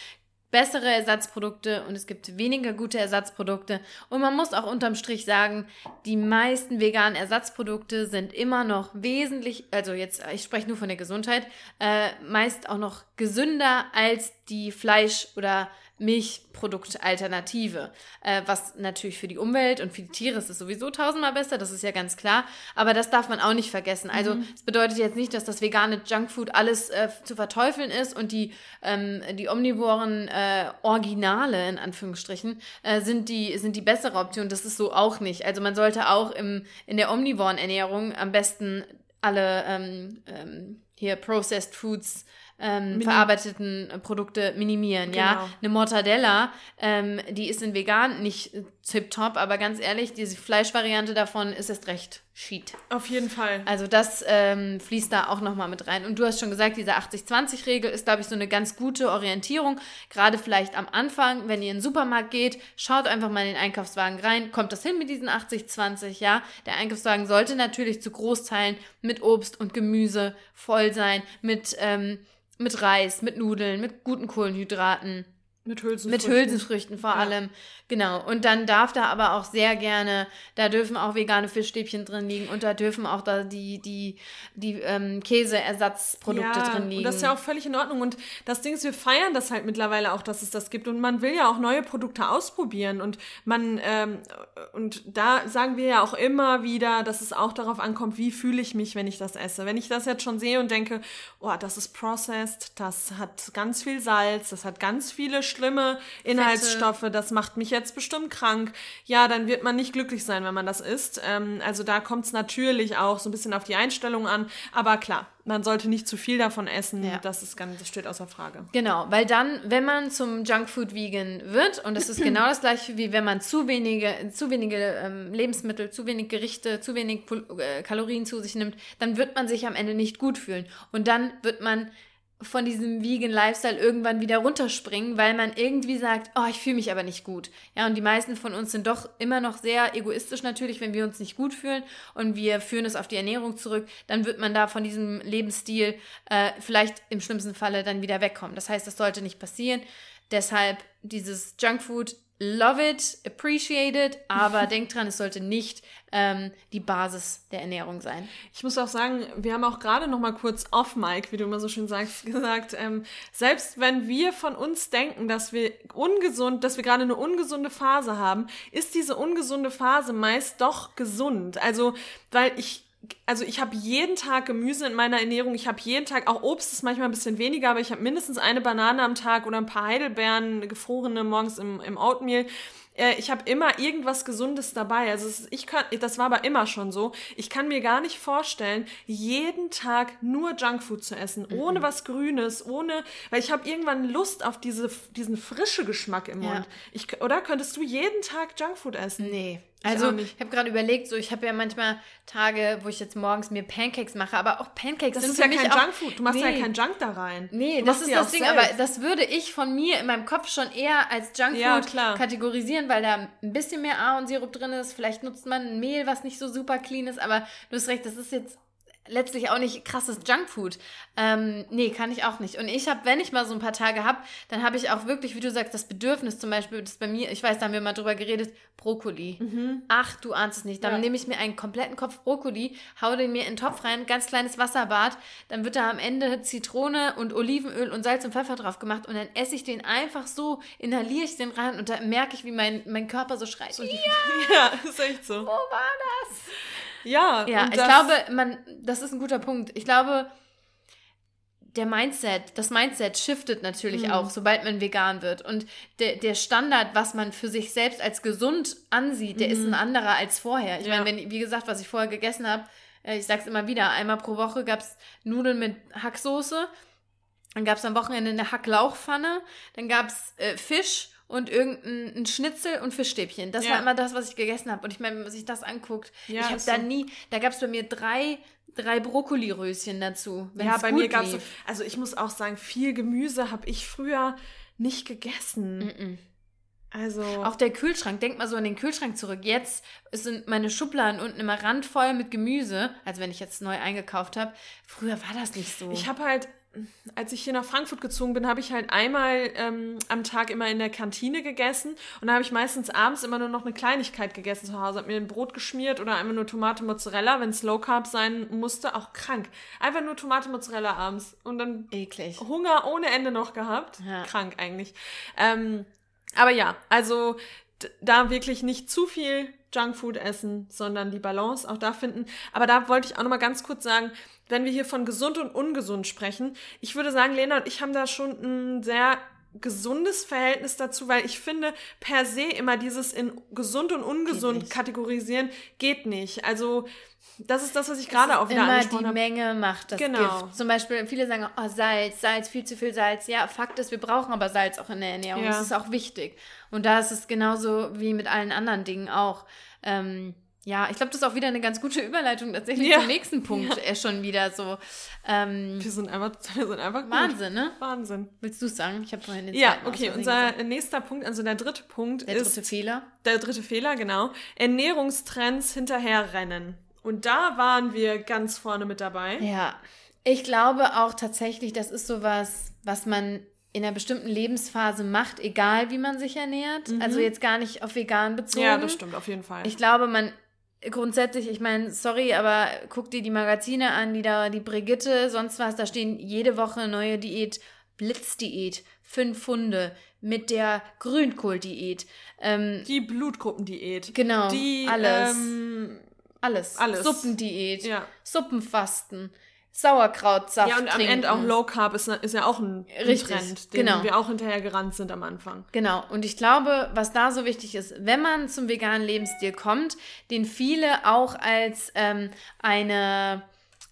bessere Ersatzprodukte und es gibt weniger gute Ersatzprodukte. Und man muss auch unterm Strich sagen, die meisten veganen Ersatzprodukte sind immer noch wesentlich, also jetzt, ich spreche nur von der Gesundheit, äh, meist auch noch gesünder als die Fleisch- oder Milchproduktalternative. Äh, was natürlich für die Umwelt und für die Tiere ist es sowieso tausendmal besser, das ist ja ganz klar. Aber das darf man auch nicht vergessen. Also mhm. es bedeutet jetzt nicht, dass das vegane Junkfood alles äh, zu verteufeln ist und die, ähm, die omnivoren äh, Originale in Anführungsstrichen äh, sind, die, sind die bessere Option. Das ist so auch nicht. Also man sollte auch im, in der omnivoren Ernährung am besten alle ähm, ähm, hier Processed Foods ähm, verarbeiteten Produkte minimieren. Genau. Ja, eine Mortadella, ähm, die ist in vegan nicht tip top, aber ganz ehrlich, diese Fleischvariante davon ist erst recht Sheet. Auf jeden Fall. Also das ähm, fließt da auch nochmal mit rein. Und du hast schon gesagt, diese 80-20-Regel ist, glaube ich, so eine ganz gute Orientierung. Gerade vielleicht am Anfang, wenn ihr in den Supermarkt geht, schaut einfach mal in den Einkaufswagen rein. Kommt das hin mit diesen 80-20? Ja, der Einkaufswagen sollte natürlich zu Großteilen mit Obst und Gemüse voll sein, mit, ähm, mit Reis, mit Nudeln, mit guten Kohlenhydraten. Mit Hülsenfrüchten. Mit Hülsenfrüchten vor ja. allem. Genau. Und dann darf da aber auch sehr gerne, da dürfen auch vegane Fischstäbchen drin liegen und da dürfen auch da die, die, die ähm, Käseersatzprodukte ja, drin liegen. Und das ist ja auch völlig in Ordnung. Und das Ding ist, wir feiern das halt mittlerweile auch, dass es das gibt. Und man will ja auch neue Produkte ausprobieren. Und man, ähm, und da sagen wir ja auch immer wieder, dass es auch darauf ankommt, wie fühle ich mich, wenn ich das esse. Wenn ich das jetzt schon sehe und denke, oh, das ist processed, das hat ganz viel Salz, das hat ganz viele schlimme Inhaltsstoffe, Fette. das macht mich jetzt bestimmt krank. Ja, dann wird man nicht glücklich sein, wenn man das isst. Ähm, also da kommt es natürlich auch so ein bisschen auf die Einstellung an. Aber klar, man sollte nicht zu viel davon essen. Ja. Das, ist ganz, das steht außer Frage. Genau, weil dann, wenn man zum Junkfood-Vegan wird, und das ist genau das gleiche, wie wenn man zu wenige, zu wenige ähm, Lebensmittel, zu wenig Gerichte, zu wenig äh, Kalorien zu sich nimmt, dann wird man sich am Ende nicht gut fühlen. Und dann wird man von diesem Vegan Lifestyle irgendwann wieder runterspringen, weil man irgendwie sagt, oh, ich fühle mich aber nicht gut. Ja, und die meisten von uns sind doch immer noch sehr egoistisch natürlich, wenn wir uns nicht gut fühlen und wir führen es auf die Ernährung zurück, dann wird man da von diesem Lebensstil äh, vielleicht im schlimmsten Falle dann wieder wegkommen. Das heißt, das sollte nicht passieren. Deshalb dieses Junkfood love it, appreciate it, aber denkt dran, es sollte nicht ähm, die Basis der Ernährung sein. Ich muss auch sagen, wir haben auch gerade noch mal kurz off Mike, wie du immer so schön sagst, gesagt, ähm, selbst wenn wir von uns denken, dass wir ungesund, dass wir gerade eine ungesunde Phase haben, ist diese ungesunde Phase meist doch gesund. Also, weil ich also ich habe jeden Tag Gemüse in meiner Ernährung. Ich habe jeden Tag, auch Obst ist manchmal ein bisschen weniger, aber ich habe mindestens eine Banane am Tag oder ein paar Heidelbeeren, gefrorene morgens im, im Oatmeal. Äh, ich habe immer irgendwas Gesundes dabei. Also ist, ich kann, das war aber immer schon so. Ich kann mir gar nicht vorstellen, jeden Tag nur Junkfood zu essen, mhm. ohne was Grünes, ohne, weil ich habe irgendwann Lust auf diese, diesen frische Geschmack im Mund. Ja. Ich, oder könntest du jeden Tag Junkfood essen? Nee. Also ich habe gerade überlegt, so ich habe ja manchmal Tage, wo ich jetzt morgens mir Pancakes mache, aber auch Pancakes das sind ist ja kein Junkfood. Du machst nee. ja kein Junk da rein. Nee, du das ist das Ding, selbst. aber das würde ich von mir in meinem Kopf schon eher als Junkfood ja, kategorisieren, weil da ein bisschen mehr Ahornsirup drin ist. Vielleicht nutzt man ein Mehl, was nicht so super clean ist, aber du hast recht, das ist jetzt letztlich auch nicht krasses Junkfood. Ähm, nee, kann ich auch nicht. Und ich habe, wenn ich mal so ein paar Tage habe, dann habe ich auch wirklich, wie du sagst, das Bedürfnis zum Beispiel, das bei mir, ich weiß, da haben wir mal drüber geredet, Brokkoli. Mhm. Ach, du ahnst es nicht. Dann ja. nehme ich mir einen kompletten Kopf Brokkoli, hau den mir in den Topf rein, ganz kleines Wasserbad, dann wird da am Ende Zitrone und Olivenöl und Salz und Pfeffer drauf gemacht und dann esse ich den einfach so, inhaliere ich den rein und da merke ich, wie mein, mein Körper so schreit. So, ja, ja, ist echt so. Wo war das? Ja, ja ich glaube, man, das ist ein guter Punkt. Ich glaube, der Mindset, das Mindset shiftet natürlich mhm. auch, sobald man vegan wird. Und der, der Standard, was man für sich selbst als gesund ansieht, der mhm. ist ein anderer als vorher. Ich ja. meine, wenn, wie gesagt, was ich vorher gegessen habe, äh, ich sag's immer wieder, einmal pro Woche gab's Nudeln mit Hacksoße, dann gab's am Wochenende eine Hacklauchpfanne, dann gab's äh, Fisch und irgendein Schnitzel und Fischstäbchen. Das ja. war immer das, was ich gegessen habe. Und ich meine, wenn man sich das anguckt, ja, ich habe da nie, da gab es bei mir drei, drei Brokkoliröschen dazu. Ja, bei mir gab es, also ich muss auch sagen, viel Gemüse habe ich früher nicht gegessen. Mm -mm. Also. Auch der Kühlschrank, denk mal so an den Kühlschrank zurück. Jetzt sind meine Schubladen unten immer randvoll mit Gemüse, also wenn ich jetzt neu eingekauft habe. Früher war das nicht so. Ich habe halt, als ich hier nach Frankfurt gezogen bin, habe ich halt einmal ähm, am Tag immer in der Kantine gegessen und da habe ich meistens abends immer nur noch eine Kleinigkeit gegessen zu Hause, habe mir ein Brot geschmiert oder einfach nur Tomate Mozzarella, wenn es Low Carb sein musste, auch krank. Einfach nur Tomate Mozzarella abends und dann eklig. Hunger ohne Ende noch gehabt, ja. krank eigentlich. Ähm, aber ja, also da wirklich nicht zu viel Junkfood essen, sondern die Balance auch da finden. Aber da wollte ich auch noch mal ganz kurz sagen, wenn wir hier von gesund und ungesund sprechen, ich würde sagen, Lena und ich haben da schon ein sehr gesundes Verhältnis dazu, weil ich finde, per se immer dieses in gesund und ungesund kategorisieren geht nicht. Also, das ist das, was ich gerade auch wieder angesprochen habe. die Menge macht das genau. Gift. Zum Beispiel, viele sagen, oh, Salz, Salz, viel zu viel Salz. Ja, Fakt ist, wir brauchen aber Salz auch in der Ernährung. Ja. Das ist auch wichtig. Und da ist es genauso wie mit allen anderen Dingen auch. Ähm, ja, ich glaube, das ist auch wieder eine ganz gute Überleitung tatsächlich ja. zum nächsten Punkt. Ja. Er schon wieder so. Ähm, wir sind einfach, wir sind einfach gut. Wahnsinn, ne? Wahnsinn. Willst du es sagen? Ich habe vorhin den Ja, okay. Unser gesagt. nächster Punkt, also der dritte Punkt der ist. Der dritte Fehler. Der dritte Fehler, genau. Ernährungstrends hinterherrennen. Und da waren wir ganz vorne mit dabei. Ja. Ich glaube auch tatsächlich, das ist sowas, was man in einer bestimmten Lebensphase macht, egal wie man sich ernährt. Mhm. Also jetzt gar nicht auf vegan bezogen. Ja, das stimmt, auf jeden Fall. Ich glaube, man grundsätzlich, ich meine, sorry, aber guck dir die Magazine an, die da, die Brigitte, sonst was, da stehen jede Woche neue Diät, Blitzdiät, fünf Funde mit der Grünkohldiät. Ähm, die Blutgruppendiät. Genau. Die, alles. Ähm, alles. Alles. Suppendiät. Ja. Suppenfasten. Sauerkrautsaft. Ja, und am trinken. Ende auch Low Carb ist, ist ja auch ein, Richtig, Trend, den genau. wir auch hinterher gerannt sind am Anfang. Genau. Und ich glaube, was da so wichtig ist, wenn man zum veganen Lebensstil kommt, den viele auch als ähm, eine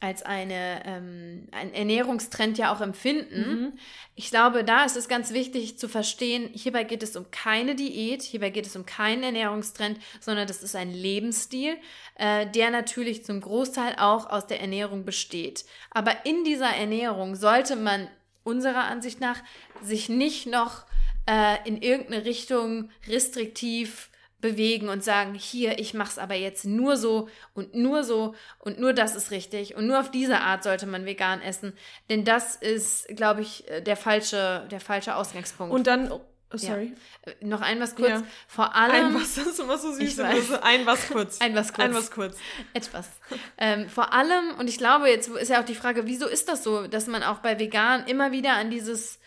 als eine, ähm, ein Ernährungstrend ja auch empfinden. Mhm. Ich glaube, da ist es ganz wichtig zu verstehen, hierbei geht es um keine Diät, hierbei geht es um keinen Ernährungstrend, sondern das ist ein Lebensstil, äh, der natürlich zum Großteil auch aus der Ernährung besteht. Aber in dieser Ernährung sollte man unserer Ansicht nach sich nicht noch äh, in irgendeine Richtung restriktiv bewegen und sagen, hier, ich mache es aber jetzt nur so und nur so und nur das ist richtig und nur auf diese Art sollte man vegan essen, denn das ist, glaube ich, äh, der falsche, der falsche Ausgangspunkt. Und dann, oh, sorry, ja. Äh, noch ein was kurz. Ja. Vor allem. Ein was, das ist immer so süß. Ein was kurz. ein was kurz. Ein was kurz. Etwas. ähm, vor allem und ich glaube, jetzt ist ja auch die Frage, wieso ist das so, dass man auch bei vegan immer wieder an dieses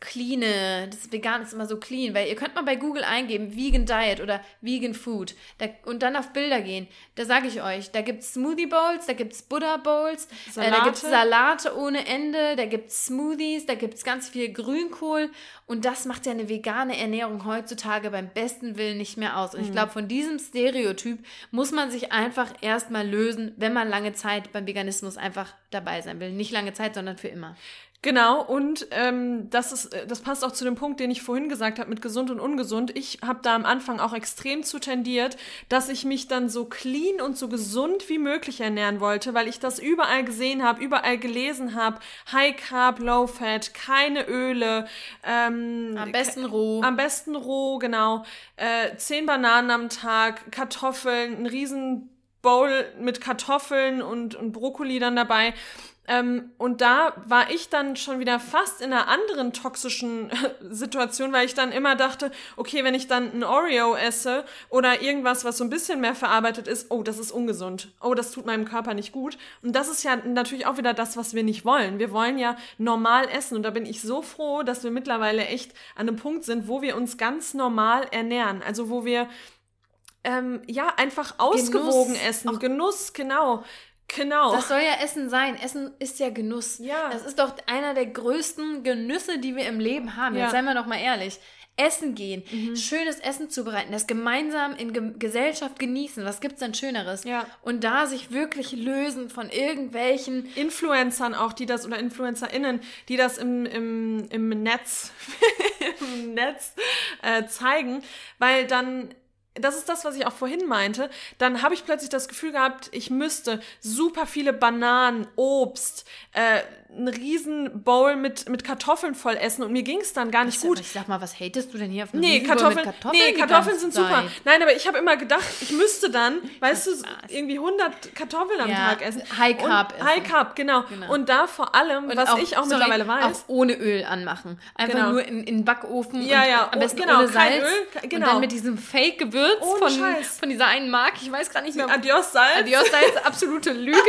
cleane, das Vegan ist immer so clean, weil ihr könnt mal bei Google eingeben, Vegan Diet oder Vegan Food da, und dann auf Bilder gehen. Da sage ich euch, da gibt es Smoothie Bowls, da gibt es Buddha Bowls, äh, da gibt es Salate ohne Ende, da gibt es Smoothies, da gibt es ganz viel Grünkohl und das macht ja eine vegane Ernährung heutzutage beim besten Willen nicht mehr aus. Und mhm. ich glaube, von diesem Stereotyp muss man sich einfach erstmal lösen, wenn man lange Zeit beim Veganismus einfach dabei sein will. Nicht lange Zeit, sondern für immer. Genau, und ähm, das, ist, äh, das passt auch zu dem Punkt, den ich vorhin gesagt habe mit gesund und ungesund. Ich habe da am Anfang auch extrem zu tendiert, dass ich mich dann so clean und so gesund wie möglich ernähren wollte, weil ich das überall gesehen habe, überall gelesen habe. High Carb, Low Fat, keine Öle. Ähm, am besten roh. Am besten roh, genau. Äh, zehn Bananen am Tag, Kartoffeln, ein riesen Bowl mit Kartoffeln und, und Brokkoli dann dabei. Ähm, und da war ich dann schon wieder fast in einer anderen toxischen Situation, weil ich dann immer dachte, okay, wenn ich dann ein Oreo esse oder irgendwas, was so ein bisschen mehr verarbeitet ist, oh, das ist ungesund. Oh, das tut meinem Körper nicht gut. Und das ist ja natürlich auch wieder das, was wir nicht wollen. Wir wollen ja normal essen. Und da bin ich so froh, dass wir mittlerweile echt an einem Punkt sind, wo wir uns ganz normal ernähren. Also wo wir ähm, ja, einfach ausgewogen Genuss. essen. Genuss, genau. Genau. Das soll ja Essen sein. Essen ist ja Genuss. Ja. Das ist doch einer der größten Genüsse, die wir im Leben haben. Ja. Jetzt seien wir doch mal ehrlich. Essen gehen, mhm. schönes Essen zubereiten, das gemeinsam in Ge Gesellschaft genießen. Was gibt's denn Schöneres? Ja. Und da sich wirklich lösen von irgendwelchen Influencern auch, die das oder InfluencerInnen, die das im, im, im Netz, im Netz äh, zeigen, weil dann das ist das, was ich auch vorhin meinte, dann habe ich plötzlich das Gefühl gehabt, ich müsste super viele Bananen, Obst, äh, einen riesen Bowl mit, mit Kartoffeln voll essen und mir ging es dann gar nicht gut. Ich sag mal, was hatest du denn hier auf einem nee, Kartoffeln, Kartoffeln? Nee, Kartoffeln sind super. Nein, aber ich habe immer gedacht, ich müsste dann, weißt du, irgendwie 100 Kartoffeln am ja, Tag essen. High Carb essen. High Carb, genau. genau. Und da vor allem, und was auch, ich auch sorry, mittlerweile weiß. Auch ohne Öl anmachen. Einfach genau. nur in, in Backofen ja, ja. am besten genau, ohne Salz. Öl, genau. Und dann mit diesem Fake-Gewürz von, von dieser einen Marke. Ich weiß gar nicht mehr. Adios Salz. Adios Salz, absolute Lüge.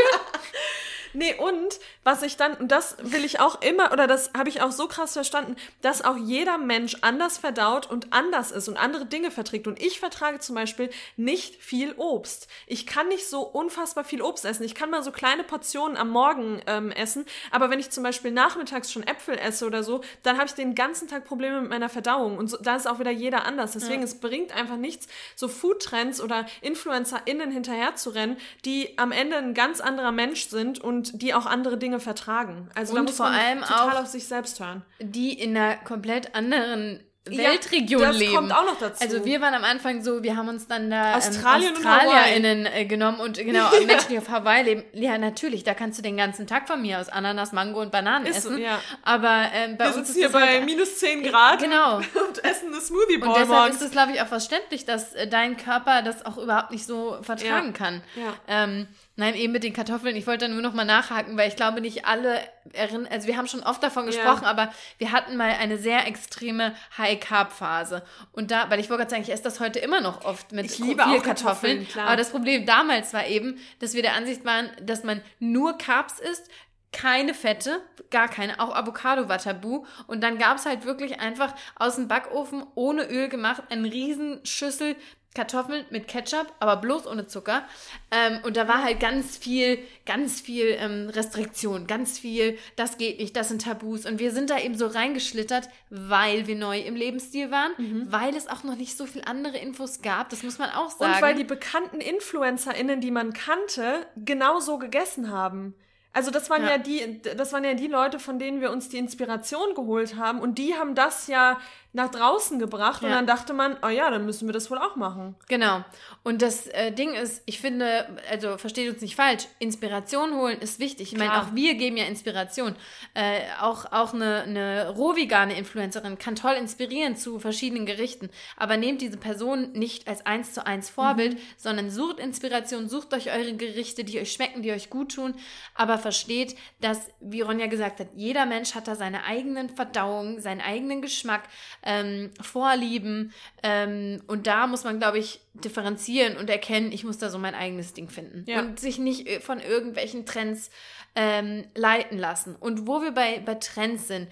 Nee, und was ich dann, und das will ich auch immer, oder das habe ich auch so krass verstanden, dass auch jeder Mensch anders verdaut und anders ist und andere Dinge verträgt. Und ich vertrage zum Beispiel nicht viel Obst. Ich kann nicht so unfassbar viel Obst essen. Ich kann mal so kleine Portionen am Morgen ähm, essen, aber wenn ich zum Beispiel nachmittags schon Äpfel esse oder so, dann habe ich den ganzen Tag Probleme mit meiner Verdauung. Und so, da ist auch wieder jeder anders. Deswegen, ja. es bringt einfach nichts, so Foodtrends oder InfluencerInnen hinterher zu rennen, die am Ende ein ganz anderer Mensch sind und und die auch andere Dinge vertragen. Also und da muss vor man allem total auch auf sich selbst hören. Die in einer komplett anderen Weltregion das leben. kommt auch noch dazu. Also wir waren am Anfang so, wir haben uns dann da Australien ähm, und Hawaii. AustralierInnen äh, genommen und genau, Menschen, die auf Hawaii leben. Ja, natürlich, da kannst du den ganzen Tag von mir aus Ananas, Mango und Bananen Ist so, essen. ja. Aber ähm, bei wir uns ist hier das bei halt, minus 10 Grad Genau. und essen eine Smoothie Und deshalb morgens. ist es, glaube ich, auch verständlich, dass äh, dein Körper das auch überhaupt nicht so vertragen Ja. kann. Ja. Ähm, nein, eben mit den Kartoffeln. Ich wollte da nur noch mal nachhaken, weil ich glaube, nicht alle erinnern, also wir haben schon oft davon gesprochen, aber wir hatten mal eine sehr extreme High-Carb-Phase. Und da, weil ich wollte gerade sagen, ich esse das heute immer noch oft mit Ich liebe Kartoffeln, klar. Aber das Problem damals war eben, dass wir der Ansicht waren, dass man nur Carbs isst, keine Fette, gar keine, auch Avocado war tabu. Und dann gab es halt wirklich einfach aus dem Backofen ohne Öl gemacht, eine riesen Schüssel Kartoffeln mit Ketchup, aber bloß ohne Zucker. Ähm, und da war halt ganz viel, ganz viel ähm, Restriktion, ganz viel, das geht nicht, das sind Tabus. Und wir sind da eben so reingeschlittert, weil wir neu im Lebensstil waren, weil es auch noch nicht so viel andere Infos gab, das muss man auch sagen. Und weil die bekannten InfluencerInnen, die man kannte, genauso gegessen haben. Also das waren ja. Ja. die, das waren ja die Leute, von denen wir uns die Inspiration geholt haben und die haben das ja nach draußen gebracht und Ja. dann dachte man, oh ja, dann müssen wir das wohl auch machen. Genau. Und das äh, Ding ist, ich finde, also versteht uns nicht falsch, Inspiration holen ist wichtig. Ich meine, auch wir geben ja Inspiration. Äh, auch auch eine, eine rohvegane Influencerin kann toll inspirieren zu verschiedenen Gerichten. Aber nehmt diese Person nicht als eins zu eins Vorbild, Mhm. sondern sucht Inspiration, sucht euch eure Gerichte, die euch schmecken, die euch gut tun. Aber versteht, dass, wie Ronja gesagt hat, jeder Mensch hat da seine eigenen Verdauungen, seinen eigenen Geschmack, ähm, Vorlieben. Ähm, und da muss man, glaube ich, differenzieren und erkennen, ich muss da so mein eigenes Ding finden. Ja. Und sich nicht äh, von irgendwelchen Trends ähm, leiten lassen. Und wo wir bei, bei Trends sind,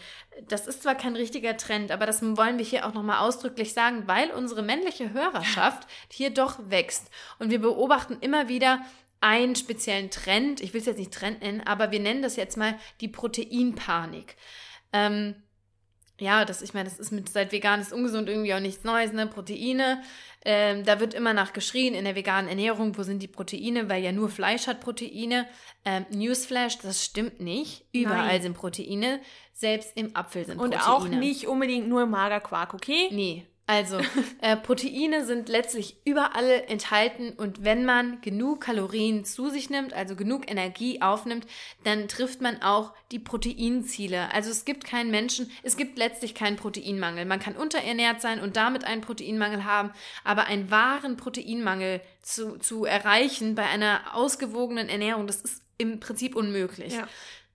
das ist zwar kein richtiger Trend, aber das wollen wir hier auch nochmal ausdrücklich sagen, weil unsere männliche Hörerschaft hier doch wächst. Und wir beobachten immer wieder einen speziellen Trend, ich will es jetzt nicht Trend nennen, aber wir nennen das jetzt mal die Proteinpanik. Ähm, ja, das, ich meine, das ist mit seit vegan ist ungesund irgendwie auch nichts Neues, ne? Proteine. Ähm, da wird immer nach geschrien in der veganen Ernährung, wo sind die Proteine, weil ja nur Fleisch hat Proteine. Ähm, Newsflash, das stimmt nicht. Überall Nein. sind Proteine, selbst im Apfel sind Und Proteine. auch nicht unbedingt nur im Magerquark, okay? Nee. Also, äh, Proteine sind letztlich überall enthalten und wenn man genug Kalorien zu sich nimmt, also genug Energie aufnimmt, dann trifft man auch die Proteinziele. Also es gibt keinen Menschen, es gibt letztlich keinen Proteinmangel. Man kann unterernährt sein und damit einen Proteinmangel haben, aber einen wahren Proteinmangel zu, zu erreichen bei einer ausgewogenen Ernährung, das ist im Prinzip unmöglich. Ja.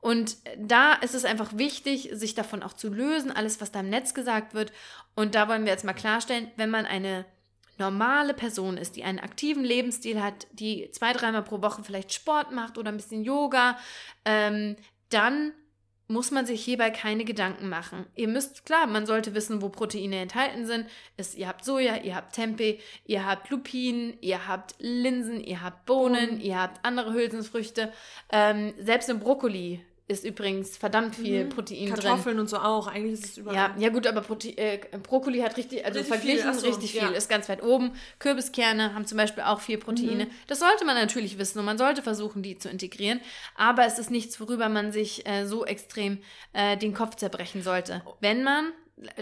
Und da ist es einfach wichtig, sich davon auch zu lösen, alles, was da im Netz gesagt wird. Und da wollen wir jetzt mal klarstellen, wenn man eine normale Person ist, die einen aktiven Lebensstil hat, die zwei, dreimal pro Woche vielleicht Sport macht oder ein bisschen Yoga, ähm, dann muss man sich hierbei keine Gedanken machen. Ihr müsst, klar, man sollte wissen, wo Proteine enthalten sind. Es, ihr habt Soja, ihr habt Tempeh, ihr habt Lupinen, ihr habt Linsen, ihr habt Bohnen, ihr habt andere Hülsenfrüchte. Ähm, selbst im Brokkoli ist übrigens verdammt viel Protein drin. Mhm. Kartoffeln und so auch. Eigentlich ist es überall. Ja, ja gut, aber Prote äh, Brokkoli hat richtig, also Richtig verglichen viel, so, richtig viel, ja. ist ganz weit oben. Kürbiskerne haben zum Beispiel auch viel Proteine. Das sollte man natürlich wissen und man sollte versuchen, die zu integrieren. Aber es ist nichts, worüber man sich äh, so extrem äh, den Kopf zerbrechen sollte. Wenn man,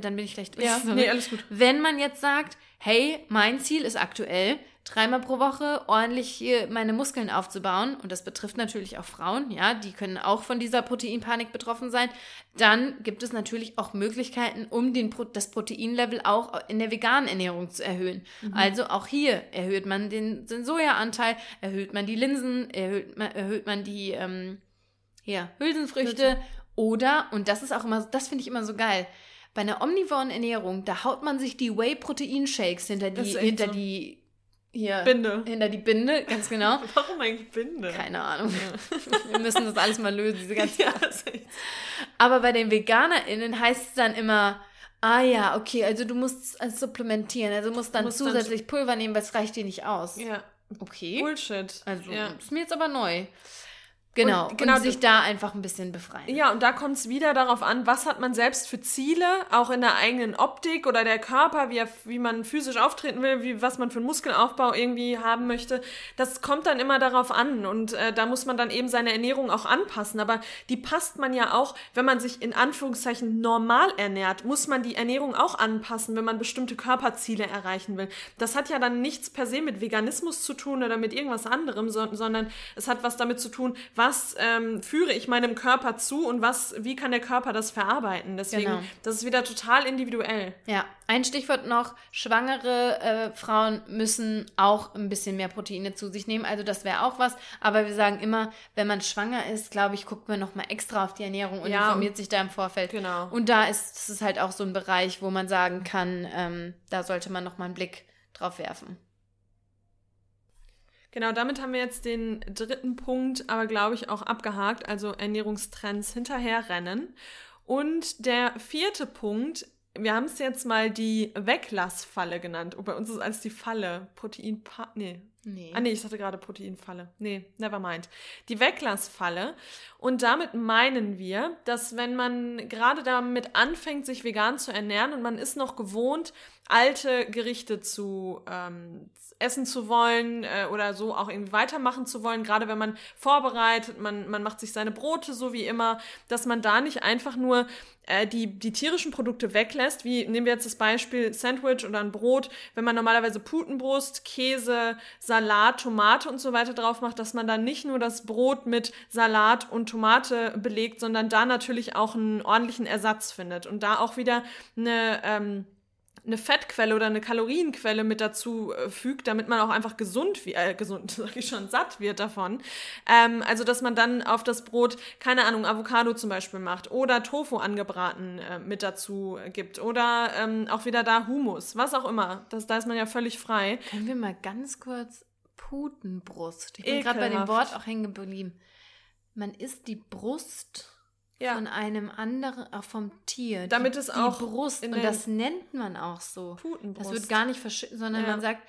dann bin ich gleich durch. Ja, nee, alles gut. Wenn man jetzt sagt, hey, mein Ziel ist aktuell, dreimal pro Woche ordentlich hier meine Muskeln aufzubauen, und das betrifft natürlich auch Frauen, ja, die können auch von dieser Proteinpanik betroffen sein, dann gibt es natürlich auch Möglichkeiten, um den das Proteinlevel auch in der veganen Ernährung zu erhöhen. Also auch hier erhöht man den, den Sojaanteil, erhöht man die Linsen, erhöht man, erhöht man die ähm, ja, Hülsenfrüchte oder, und das ist auch immer, das finde ich immer so geil, bei einer omnivoren Ernährung, da haut man sich die Whey-Protein-Shakes hinter die, hinter so. die, hier, Binde. hinter die Binde, ganz genau. Warum eigentlich Binde? Keine Ahnung. Wir müssen das alles mal lösen, diese ganzen Ja, aber bei den VeganerInnen heißt es dann immer, ah ja, okay, also du musst es supplementieren, also musst dann musst dann- zusätzlich Pulver nehmen, weil es reicht dir nicht aus. ja. Okay. Bullshit. Also, ja. ist mir jetzt aber neu. Genau, Und genau und sich da einfach ein bisschen befreien. Ja, und da kommt es wieder darauf an, was hat man selbst für Ziele, auch in der eigenen Optik oder der Körper, wie, er, wie man physisch auftreten will, wie, was man für einen Muskelaufbau irgendwie haben möchte. Das kommt dann immer darauf an und äh, da muss man dann eben seine Ernährung auch anpassen. Aber die passt man ja auch, wenn man sich in Anführungszeichen normal ernährt, muss man die Ernährung auch anpassen, wenn man bestimmte Körperziele erreichen will. Das hat ja dann nichts per se mit Veganismus zu tun oder mit irgendwas anderem, so, sondern es hat was damit zu tun, was ähm, führe ich meinem Körper zu und was, wie kann der Körper das verarbeiten. Deswegen, Genau. das ist wieder total individuell. Ja, ein Stichwort noch, schwangere äh, Frauen müssen auch ein bisschen mehr Proteine zu sich nehmen, also das wäre auch was, aber wir sagen immer, wenn man schwanger ist, glaube ich, guckt man nochmal extra auf die Ernährung und Ja, informiert sich da im Vorfeld. Genau. Und da ist ist halt auch so ein Bereich, wo man sagen kann, ähm, da sollte man nochmal einen Blick drauf werfen. Genau, damit haben wir jetzt den dritten Punkt, aber glaube ich auch abgehakt, also Ernährungstrends hinterherrennen. Und der vierte Punkt, wir haben es jetzt mal die Weglassfalle genannt. Und bei uns ist es als die Falle. Protein, nee, Nee. Ah nee, ich hatte gerade Proteinfalle. Nee, never mind. Die Weglassfalle. Und damit meinen wir, dass wenn man gerade damit anfängt, sich vegan zu ernähren und man ist noch gewohnt, alte Gerichte zu ähm, essen zu wollen äh, oder so auch irgendwie weitermachen zu wollen, gerade wenn man vorbereitet, man, man macht sich seine Brote so wie immer, dass man da nicht einfach nur äh, die, die tierischen Produkte weglässt, wie nehmen wir jetzt das Beispiel Sandwich oder ein Brot, wenn man normalerweise Putenbrust, Käse, Salat, Tomate und so weiter drauf macht, dass man dann nicht nur das Brot mit Salat und Tomate belegt, sondern da natürlich auch einen ordentlichen Ersatz findet. Und da auch wieder eine ähm, eine Fettquelle oder eine Kalorienquelle mit dazu äh, fügt, damit man auch einfach gesund, wie, äh, gesund, sag ich schon, satt wird davon. Ähm, also, dass man dann auf das Brot, keine Ahnung, Avocado zum Beispiel macht oder Tofu angebraten äh, mit dazu gibt oder ähm, auch wieder da Humus, was auch immer. Das, da ist man ja völlig frei. Können wir mal ganz kurz Putenbrust. Ich bin gerade bei dem. Wort auch hängen geblieben. Man isst die Brust Ja. von einem anderen, auch vom Tier. Damit die, es auch Die Brust. Und das nennt man auch so. Putenbrust. Das wird gar nicht verschüttet, sondern Ja. man sagt,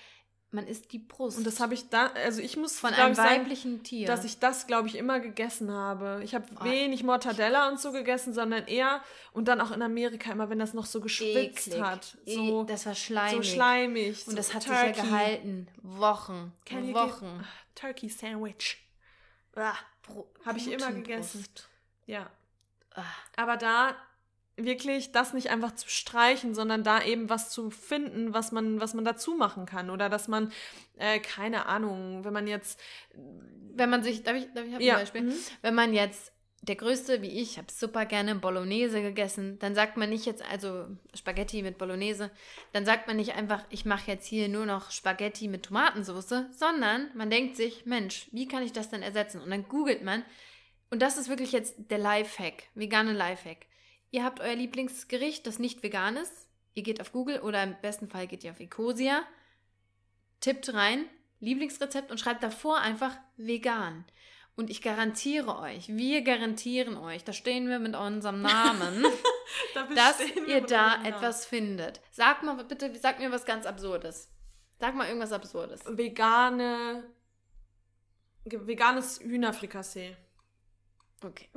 man isst die Brust. Und das habe ich da, also ich muss von einem ich, sagen, weiblichen Tier. dass ich das, glaube ich, immer gegessen habe. Ich habe Oh. wenig Mortadella und so gegessen, sondern eher und dann auch in Amerika immer, wenn das noch so geschwitzt Eklig. hat. E- So, das war so schleimig. schleimig. Und das so hat Turkey. sich ja gehalten. Wochen. Can Wochen. Turkey Sandwich. Ah, Habe ich immer gegessen. Ja. Aber da wirklich das nicht einfach zu streichen, sondern da eben was zu finden, was man, was man dazu machen kann. Oder dass man, äh, keine Ahnung, wenn man jetzt Wenn man sich, darf ich, darf ich Ja, ein Beispiel? mhm. Wenn man jetzt, der Größte wie ich, habe super gerne Bolognese gegessen, dann sagt man nicht jetzt, also Spaghetti mit Bolognese, dann sagt man nicht einfach, ich mache jetzt hier nur noch Spaghetti mit Tomatensauce, sondern man denkt sich, Mensch, wie kann ich das denn ersetzen? Und dann googelt man, und das ist wirklich jetzt der Lifehack, vegane Lifehack. Ihr habt euer Lieblingsgericht, das nicht vegan ist. Ihr geht auf Google oder im besten Fall geht ihr auf Ecosia, tippt rein, Lieblingsrezept und schreibt davor einfach vegan. Und ich garantiere euch, wir garantieren euch, da stehen wir mit unserem Namen, dafür dass ihr da etwas findet. Sag mal bitte, sag mir was ganz Absurdes. Sag mal irgendwas Absurdes. vegane veganes Hühnerfrikassee. Okay.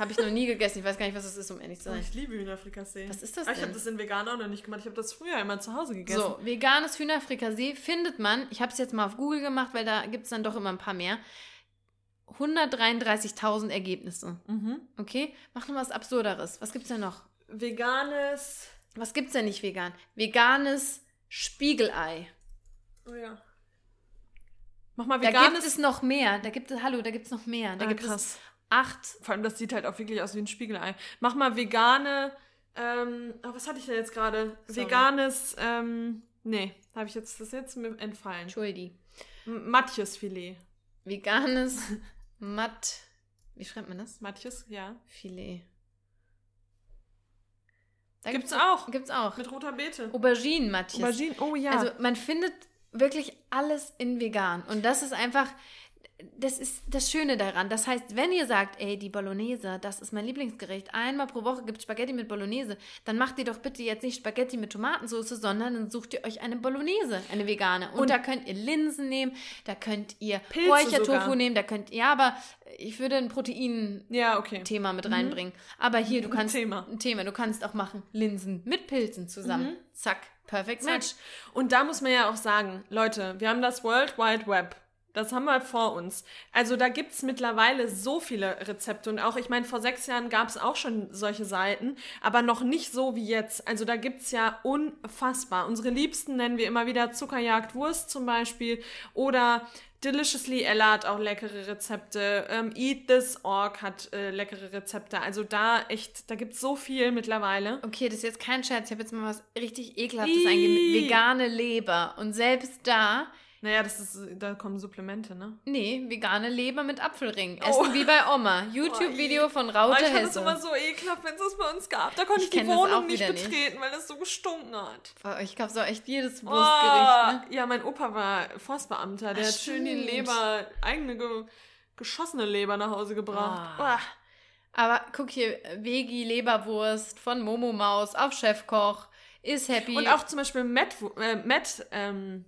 Habe ich noch nie gegessen. Ich weiß gar nicht, was das ist, um ehrlich zu Oh, sein. ich liebe Hühnerfrikassee. Was ist das Ah, Ich habe denn? das in vegan auch noch nicht gemacht. Ich habe das früher immer zu Hause gegessen. So, veganes Hühnerfrikassee findet man, ich habe es jetzt mal auf Google gemacht, weil da gibt es dann doch immer ein paar mehr, 133.000 Ergebnisse. Mhm. Okay? Mach noch was Absurderes. Was gibt's denn noch? Veganes. Was gibt's denn nicht vegan? Veganes Spiegelei. Oh ja. Mach mal Da veganes. gibt es noch mehr. Da gibt es, hallo, da gibt es noch mehr. Da Ah, gibt es krass. Acht. Vor allem, das sieht halt auch wirklich aus wie ein Spiegelei. Mach mal vegane. Ähm, oh, was hatte ich denn jetzt gerade? Veganes. Ähm, nee, habe ich jetzt das ist jetzt mir entfallen. Entschuldi. Matjesfilet. Veganes Matt. Wie schreibt man das? Matjes, ja. Filet. Da Gibt's auch. Gibt's auch. Mit roter Beete. Auberginen, Matthias. Aubergine. Oh ja. Also man findet wirklich alles in vegan. Und das ist einfach, das ist das Schöne daran. Das heißt, wenn ihr sagt, ey, die Bolognese, das ist mein Lieblingsgericht, einmal pro Woche gibt Spaghetti mit Bolognese, dann macht ihr doch bitte jetzt nicht Spaghetti mit Tomatensauce, sondern dann sucht ihr euch eine Bolognese, eine vegane. Und, Und- da könnt ihr Linsen nehmen, da könnt ihr Räuchertofu nehmen, da könnt ihr, ja, aber ich würde ein Protein Ja, okay. Mit reinbringen. Aber hier, du Ein kannst Thema. ein Thema, du kannst auch machen Linsen mit Pilzen zusammen. Zack, perfect. Match. Und da muss man ja auch sagen, Leute, wir haben das World Wide Web. Das haben wir vor uns. Also da gibt's mittlerweile so viele Rezepte. Und auch, ich meine, vor sechs Jahren gab's auch schon solche Seiten, aber noch nicht so wie jetzt. Also da gibt's ja unfassbar. Unsere Liebsten nennen wir immer wieder Zuckerjagd Wurst zum Beispiel. Oder Deliciously Ella hat auch leckere Rezepte. Ähm, Eat This Org hat äh, leckere Rezepte. Also da echt, da gibt's so viel mittlerweile. Okay, das ist jetzt kein Scherz. Ich habe jetzt mal was richtig ekelhaftes eingegeben. Vegane Leber. Und selbst da, Naja, das ist, da kommen Supplemente, ne? nee, vegane Leber mit Apfelring. Oh. Essen wie bei Oma. YouTube-Video von Oh, Raute ich fand das Hesse. immer so ekelhaft, wenn es das bei uns gab. Da konnte ich, Ich die Wohnung nicht wieder nicht. betreten, weil es so gestunken hat. Ich glaube, so echt jedes Oh, Wurstgericht. Ne? Ja, mein Opa war Forstbeamter. Der Ach, hat schön die. Leber, eigene ge geschossene Leber nach Hause gebracht. Ah. Aber guck hier, Vegi Leberwurst von Momo Maus auf Chefkoch. Ist happy. Und auch zum Beispiel Matt, äh, Matt, ähm,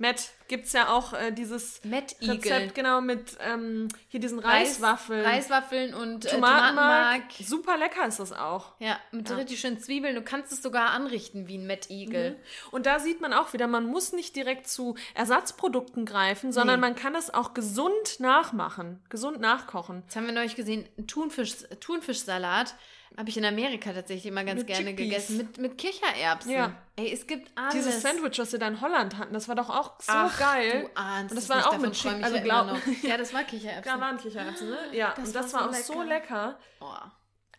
Matt gibt's ja auch äh, dieses. Rezept, genau, mit ähm, hier diesen Reis- Reiswaffeln. Reiswaffeln und äh, Tomatenmark. Super lecker ist das auch. Ja, mit Ja. richtig schönen Zwiebeln. Du kannst es sogar anrichten wie ein Matt Igel. Und da sieht man auch wieder, man muss nicht direkt zu Ersatzprodukten greifen, sondern Nee. man kann das auch gesund nachmachen, gesund nachkochen. Jetzt haben wir neulich gesehen, Thunfisch, Thunfischsalat. Habe ich in Amerika tatsächlich immer ganz Mit gerne Chickpeas. gegessen. Mit, mit Kichererbsen. Ja. Ey, es gibt alles. Dieses Sandwich, was wir da in Holland hatten, das war doch auch so Ach, geil. Du ahnst Und das war auch mit Chick- also ja glaub-. Ja, das war Kichererbsen. Da waren Kichererbsen, ne? Ja, Das und das war war, so auch so lecker. lecker. Oh.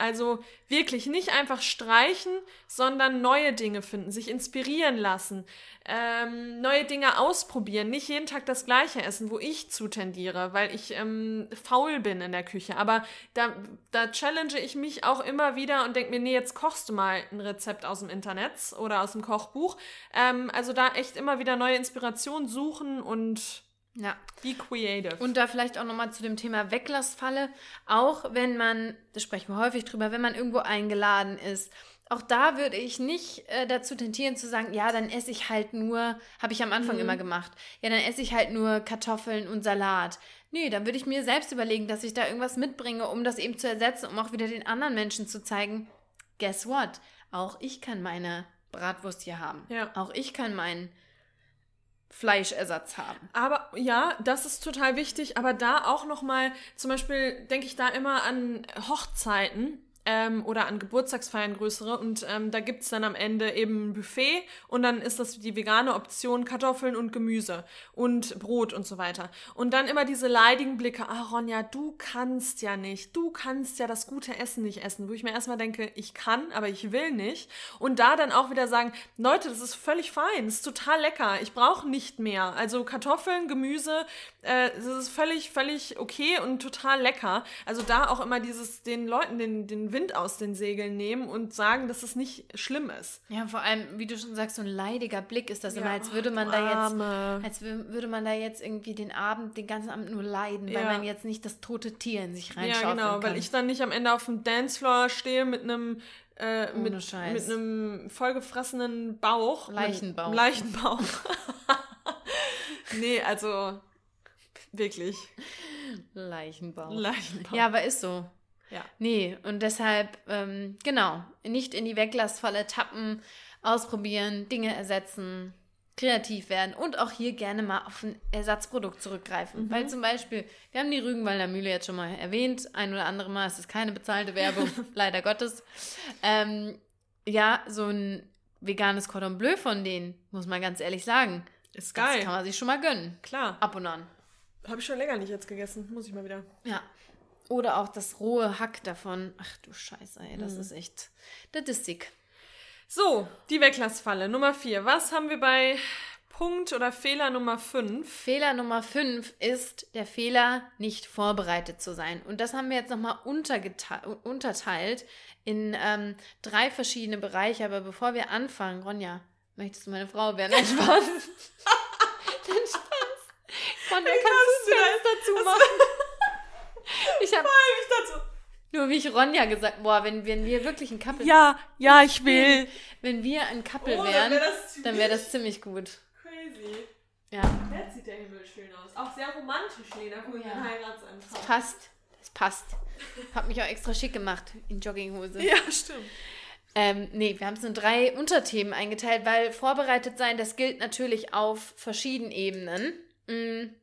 Also wirklich nicht einfach streichen, sondern neue Dinge finden, sich inspirieren lassen, ähm, neue Dinge ausprobieren, nicht jeden Tag das Gleiche essen, wo ich zutendiere, weil ich ähm, faul bin in der Küche. Aber da, da challenge ich mich auch immer wieder und denke mir, nee, jetzt kochst du mal ein Rezept aus dem Internet oder aus dem Kochbuch. Ähm, also da echt immer wieder neue Inspiration suchen und Ja. be creative. Und da vielleicht auch nochmal zu dem Thema Weglassfalle. Auch wenn man, das sprechen wir häufig drüber, wenn man irgendwo eingeladen ist. Auch da würde ich nicht äh, dazu tentieren zu sagen, ja, dann esse ich halt nur, habe ich am Anfang immer gemacht, ja, dann esse ich halt nur Kartoffeln und Salat. Nee, dann würde ich mir selbst überlegen, dass ich da irgendwas mitbringe, um das eben zu ersetzen, um auch wieder den anderen Menschen zu zeigen, guess what? Auch ich kann meine Bratwurst hier haben. Ja. Auch ich kann meinen Fleischersatz haben. Aber ja, das ist total wichtig. Aber da auch noch mal, zum Beispiel denke ich da immer an Hochzeiten ähm, oder an Geburtstagsfeiern größere. Und ähm, da gibt's dann am Ende eben ein Buffet und dann ist das die vegane Option Kartoffeln und Gemüse und Brot und so weiter. Und dann immer diese leidigen Blicke, ah Ronja, du kannst ja nicht, du kannst ja das gute Essen nicht essen. Wo ich mir erstmal denke, ich kann, aber ich will nicht. Und da dann auch wieder sagen, Leute, das ist völlig fein, das ist total lecker, ich brauche nicht mehr. Also Kartoffeln, Gemüse, äh, das ist völlig, völlig okay und total lecker. Also da auch immer dieses, den Leuten den, den Wind aus den Segeln nehmen und sagen, dass es nicht schlimm ist. Ja, vor allem, wie du schon sagst, so ein leidiger Blick ist das immer, Ja, als würde man du da jetzt, Arme. als wü- würde man da jetzt irgendwie den Abend, den ganzen Abend nur leiden, weil Ja. man jetzt nicht das tote Tier in sich reinschaufeln Ja, genau, kann. weil ich dann nicht am Ende auf dem Dancefloor stehe mit einem äh, mit, mit einem vollgefressenen Bauch. Leichenbauch. Leichenbauch. nee, also wirklich. Leichenbauch. Leichenbauch. Ja, aber ist so. Ja. Nee, und deshalb, ähm, genau, nicht in die Weglassfalle tappen, ausprobieren, Dinge ersetzen, kreativ werden und auch hier gerne mal auf ein Ersatzprodukt zurückgreifen. Weil zum Beispiel, wir haben die Rügenwalder Mühle jetzt schon mal erwähnt, ein oder andere Mal, es ist keine bezahlte Werbung, leider Gottes. Ähm, ja, so ein veganes Cordon Bleu von denen, muss man ganz ehrlich sagen. Ist Das geil. kann man sich schon mal gönnen. Klar. Ab und an. Habe ich schon länger nicht jetzt gegessen. Muss ich mal wieder. Ja. Oder auch das rohe Hack davon. Ach du Scheiße, ey, das ist echt. Das ist sick. So, die Weglassfalle Nummer 4. Was haben wir bei Punkt oder Fehler Nummer 5? Fehler Nummer 5 ist der Fehler, nicht vorbereitet zu sein. Und das haben wir jetzt nochmal unterteilt in ähm, drei verschiedene Bereiche. Aber bevor wir anfangen, Ronja, möchtest du meine Frau werden? Nein, Spaß. Nein, Spaß. Ronja, kannst du das dazu machen? Ich habe Ich dazu. nur wie ich Ronja gesagt, boah, wenn, wenn wir wirklich ein Couple, Ja, ja, ich will. wenn wir ein Couple Oh, wären, wär das dann wäre das ziemlich gut. Crazy. Ja, Jetzt sieht der Himmel schön aus. Auch sehr romantisch, Lena, Oh ja. Heiratsantrag. passt. passt. Hab mich auch extra schick gemacht in Jogginghose. Ja, stimmt. Ähm, nee, wir haben es in drei Unterthemen eingeteilt, weil vorbereitet sein, das gilt natürlich auf verschiedenen Ebenen. Mm.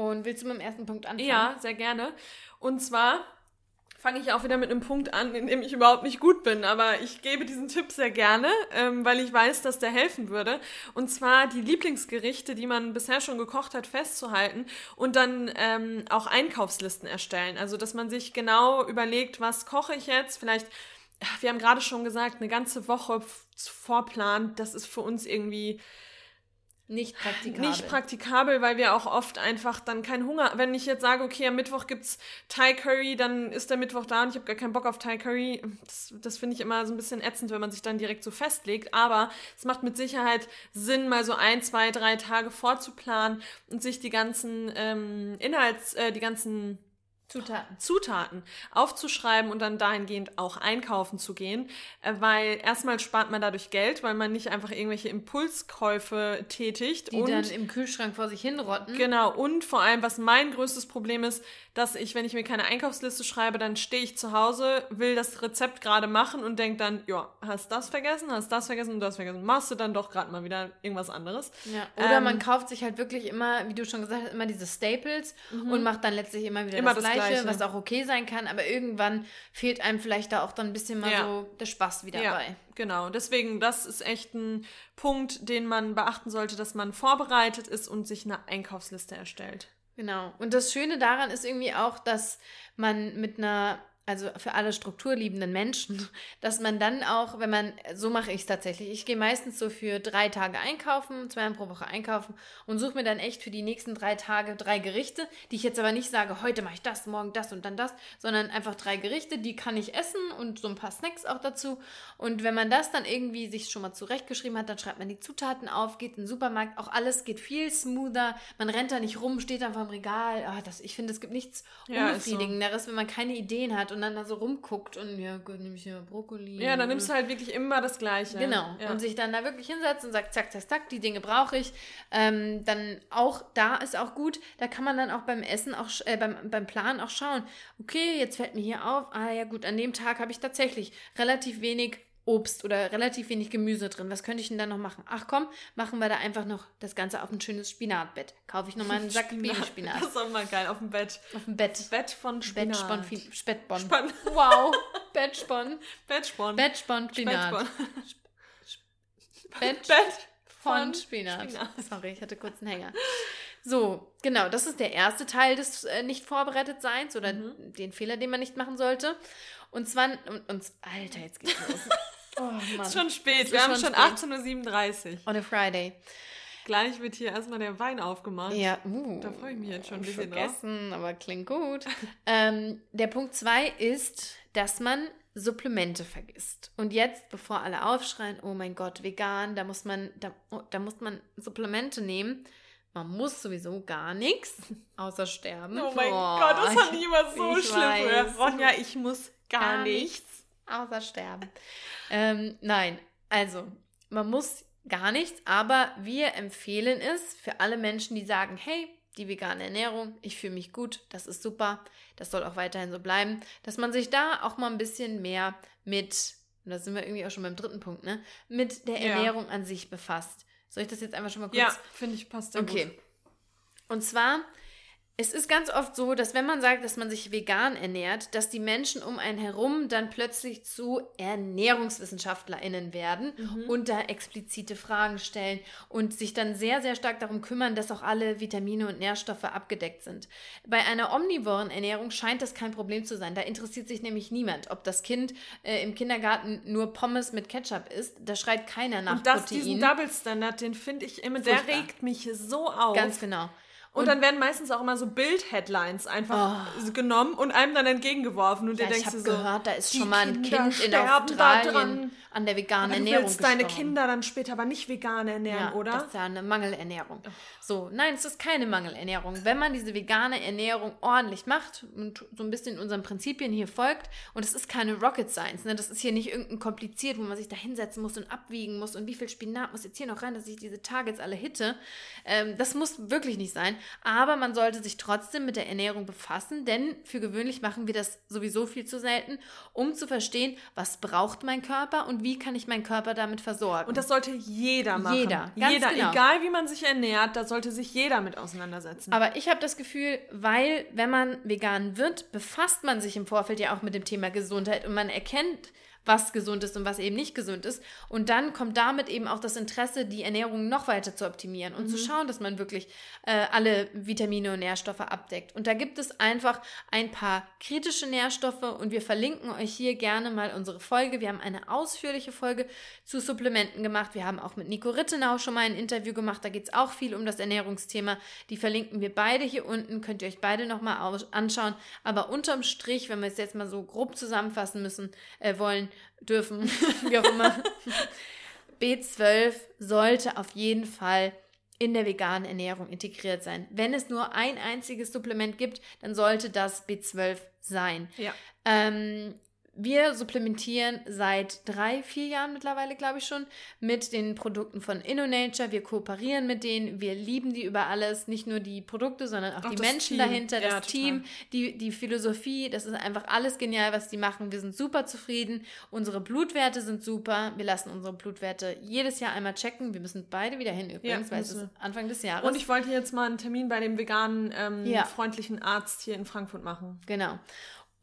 Und willst du mit dem ersten Punkt anfangen? Ja, sehr gerne. Und zwar fange ich auch wieder mit einem Punkt an, in dem ich überhaupt nicht gut bin, aber ich gebe diesen Tipp sehr gerne, ähm, weil ich weiß, dass der helfen würde. Und zwar die Lieblingsgerichte, die man bisher schon gekocht hat, festzuhalten und dann ähm, auch Einkaufslisten erstellen. Also, dass man sich genau überlegt, was koche ich jetzt, vielleicht wir haben gerade schon gesagt, eine ganze Woche vorplant, das ist für uns irgendwie nicht praktikabel. Nicht praktikabel, weil wir auch oft einfach dann keinen Hunger. Wenn ich jetzt sage, okay, am Mittwoch gibt's Thai Curry, dann ist der Mittwoch da und ich habe gar keinen Bock auf Thai Curry. Das, das finde ich immer so ein bisschen ätzend, wenn man sich dann direkt so festlegt. Aber es macht mit Sicherheit Sinn, mal so ein, zwei, drei Tage vorzuplanen und sich die ganzen ähm, Inhalts, äh, die ganzen Zutaten. Zutaten aufzuschreiben und dann dahingehend auch einkaufen zu gehen, äh, weil erstmal spart man dadurch Geld, weil man nicht einfach irgendwelche Impulskäufe tätigt. Die und, dann im Kühlschrank vor sich hinrotten. Genau, und vor allem, was mein größtes Problem ist, dass ich, wenn ich mir keine Einkaufsliste schreibe, dann stehe ich zu Hause, will das Rezept gerade machen und denke dann, ja, hast das vergessen, hast das vergessen und das vergessen. Machst du dann doch gerade mal wieder irgendwas anderes. Ja. Oder ähm, man kauft sich halt wirklich immer, wie du schon gesagt hast, immer diese Staples mhm. und macht dann letztlich immer wieder immer das, das Gleiche, Gleiche, was auch okay sein kann, aber irgendwann fehlt einem vielleicht da auch dann ein bisschen mal ja. so der Spaß wieder ja. bei. Genau, deswegen, das ist echt ein Punkt, den man beachten sollte, dass man vorbereitet ist und sich eine Einkaufsliste erstellt. Genau. Und das Schöne daran ist irgendwie auch, dass man mit einer also für alle strukturliebenden Menschen, dass man dann auch, wenn man, so mache ich es tatsächlich, ich gehe meistens so für drei Tage einkaufen, zweimal pro Woche einkaufen und suche mir dann echt für die nächsten drei Tage drei Gerichte, die ich jetzt aber nicht sage, heute mache ich das, morgen das und dann das, sondern einfach drei Gerichte, die kann ich essen und so ein paar Snacks auch dazu. Und wenn man das dann irgendwie sich schon mal zurechtgeschrieben hat, dann schreibt man die Zutaten auf, geht in den Supermarkt, auch alles geht viel smoother, man rennt da nicht rum, steht einfach im Regal. Oh, das, ich finde, es gibt nichts ja, Unbefriedigenderes, so. wenn man keine Ideen hat und und dann da so rumguckt und ja, gut, nehme ich hier Brokkoli. Ja, dann nimmst du halt wirklich immer das Gleiche. Genau. Ja. Und sich dann da wirklich hinsetzt und sagt, zack, zack, zack, die Dinge brauche ich. Ähm, dann auch da ist auch gut, da kann man dann auch beim Essen, auch äh, beim, beim Plan auch schauen, okay, jetzt fällt mir hier auf, ah ja gut, an dem Tag habe ich tatsächlich relativ wenig Obst oder relativ wenig Gemüse drin. Was könnte ich denn da noch machen? Ach komm, machen wir da einfach noch das Ganze auf ein schönes Spinatbett. Kaufe ich nochmal einen Sack Babyspinat. Das ist auch mal geil, auf dem Bett. Auf dem Bett. Bett von Spinat. Bettspon, Spettbon. Spann. Wow, Bettspon. Bettspon. Bettspon, Spinat. Bett, Bett von Spinat. Spinat. Sorry, ich hatte kurz einen Hänger. So, genau, das ist der erste Teil des äh, nicht vorbereitet Seins oder mhm. den Fehler, den man nicht machen sollte. Und zwar, und, und Alter, jetzt geht's los. Oh, Mann. ist schon spät. Wir haben schon 18.37 Uhr. On a Friday. Gleich wird hier erstmal der Wein aufgemacht. Ja, uh, da freue ich mich jetzt schon ein bisschen vergessen, drauf. aber klingt gut. ähm, der Punkt 2 ist, dass man Supplemente vergisst. Und jetzt, bevor alle aufschreien, oh mein Gott, vegan, da muss man, da, oh, da muss man Supplemente nehmen. Man muss sowieso gar nichts, außer sterben. Oh mein oh, Gott, das fand ich immer so schlimm. Weiß. Ronja, ich muss gar, gar nichts. Außer sterben. ähm, nein, also, man muss gar nichts, aber wir empfehlen es für alle Menschen, die sagen, hey, die vegane Ernährung, ich fühle mich gut, das ist super, das soll auch weiterhin so bleiben, dass man sich da auch mal ein bisschen mehr mit, und da sind wir irgendwie auch schon beim dritten Punkt, ne, mit der Ernährung ja. an sich befasst. Soll ich das jetzt einfach schon mal kurz? Ja, finde ich passt sehr okay. gut. Okay. Und zwar es ist ganz oft so, dass wenn man sagt, dass man sich vegan ernährt, dass die Menschen um einen herum dann plötzlich zu ErnährungswissenschaftlerInnen werden mhm. und da explizite Fragen stellen und sich dann sehr, sehr stark darum kümmern, dass auch alle Vitamine und Nährstoffe abgedeckt sind. Bei einer omnivoren Ernährung scheint das kein Problem zu sein. Da interessiert sich nämlich niemand, ob das Kind äh, im Kindergarten nur Pommes mit Ketchup isst. Da schreit keiner nach und das, Protein. diesen Double Standard, den finde ich immer, der regt mich so auf. Ganz genau. Und, und, dann werden meistens auch immer so Bild-Headlines einfach oh. genommen und einem dann entgegengeworfen. Und ja, dir denkst du so, gehört, da ist schon mal ein Kind in Australien an der veganen Ernährung willst deine Kinder dann später aber nicht vegan ernähren, ja, oder? Das ist ja eine Mangelernährung. Oh. So, nein, es ist keine Mangelernährung. Wenn man diese vegane Ernährung ordentlich macht und so ein bisschen unseren Prinzipien hier folgt, und es ist keine Rocket Science, ne? das ist hier nicht irgendein kompliziert, wo man sich da hinsetzen muss und abwiegen muss und wie viel Spinat muss jetzt hier noch rein, dass ich diese Targets alle hitte. Ähm, das muss wirklich nicht sein. Aber man sollte sich trotzdem mit der Ernährung befassen, denn für gewöhnlich machen wir das sowieso viel zu selten, um zu verstehen, was braucht mein Körper und wie kann ich meinen Körper damit versorgen. Und das sollte jeder machen. Jeder, ganz jeder, genau. egal wie man sich ernährt, da sollte sich jeder mit auseinandersetzen. Aber ich habe das Gefühl, weil wenn man vegan wird, befasst man sich im Vorfeld ja auch mit dem Thema Gesundheit und man erkennt, was gesund ist und was eben nicht gesund ist. Und dann kommt damit eben auch das Interesse, die Ernährung noch weiter zu optimieren und mhm. zu schauen, dass man wirklich äh, alle Vitamine und Nährstoffe abdeckt. Und da gibt es einfach ein paar kritische Nährstoffe und wir verlinken euch hier gerne mal unsere Folge. Wir haben eine ausführliche Folge zu Supplementen gemacht. Wir haben auch mit Nico Rittenau schon mal ein Interview gemacht. Da geht es auch viel um das Ernährungsthema. Die verlinken wir beide hier unten. Könnt ihr euch beide nochmal anschauen. Aber unterm Strich, wenn wir es jetzt mal so grob zusammenfassen müssen, äh, wollen, dürfen, wie auch immer. B12 sollte auf jeden Fall in der veganen Ernährung integriert sein. Wenn es nur ein einziges Supplement gibt, dann sollte das B12 sein. Ja. Ähm, wir supplementieren seit drei, vier Jahren mittlerweile, glaube ich schon, mit den Produkten von InnoNature. Wir kooperieren mit denen, wir lieben die über alles, nicht nur die Produkte, sondern auch, auch die Menschen Team. dahinter, das ja, Team, die, die Philosophie. Das ist einfach alles genial, was die machen. Wir sind super zufrieden. Unsere Blutwerte sind super. Wir lassen unsere Blutwerte jedes Jahr einmal checken. Wir müssen beide wieder hin übrigens, ja, weil es ist Anfang des Jahres. Und ich wollte jetzt mal einen Termin bei dem veganen, ähm, ja. freundlichen Arzt hier in Frankfurt machen. Genau.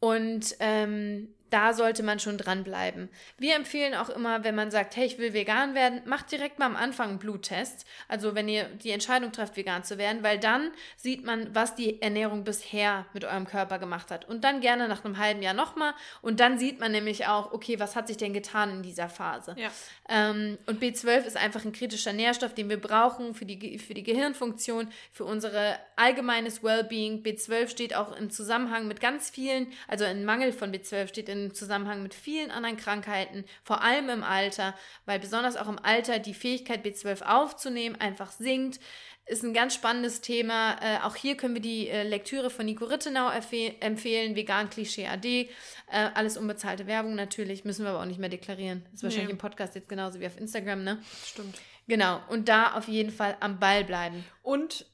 Und ähm, da sollte man schon dranbleiben. Wir empfehlen auch immer, wenn man sagt, hey, ich will vegan werden, macht direkt mal am Anfang einen Bluttest. Also wenn ihr die Entscheidung trefft, vegan zu werden, weil dann sieht man, was die Ernährung bisher mit eurem Körper gemacht hat. Und dann gerne nach einem halben Jahr nochmal. Und dann sieht man nämlich auch, okay, was hat sich denn getan in dieser Phase. Ja. Ähm, und B12 ist einfach ein kritischer Nährstoff, den wir brauchen für die, für die Gehirnfunktion, für unser allgemeines Wellbeing. B12 steht auch im Zusammenhang mit ganz vielen, also ein Mangel von B12 steht in im Zusammenhang mit vielen anderen Krankheiten, vor allem im Alter, weil besonders auch im Alter die Fähigkeit B12 aufzunehmen einfach sinkt. Ist ein ganz spannendes Thema. Äh, auch hier können wir die äh, Lektüre von Nico Rittenau empfehlen, Vegan Klischee AD. Äh, alles unbezahlte Werbung natürlich, müssen wir aber auch nicht mehr deklarieren. Ist wahrscheinlich nee. im Podcast jetzt genauso wie auf Instagram, ne? Stimmt. Genau, und da auf jeden Fall am Ball bleiben. Und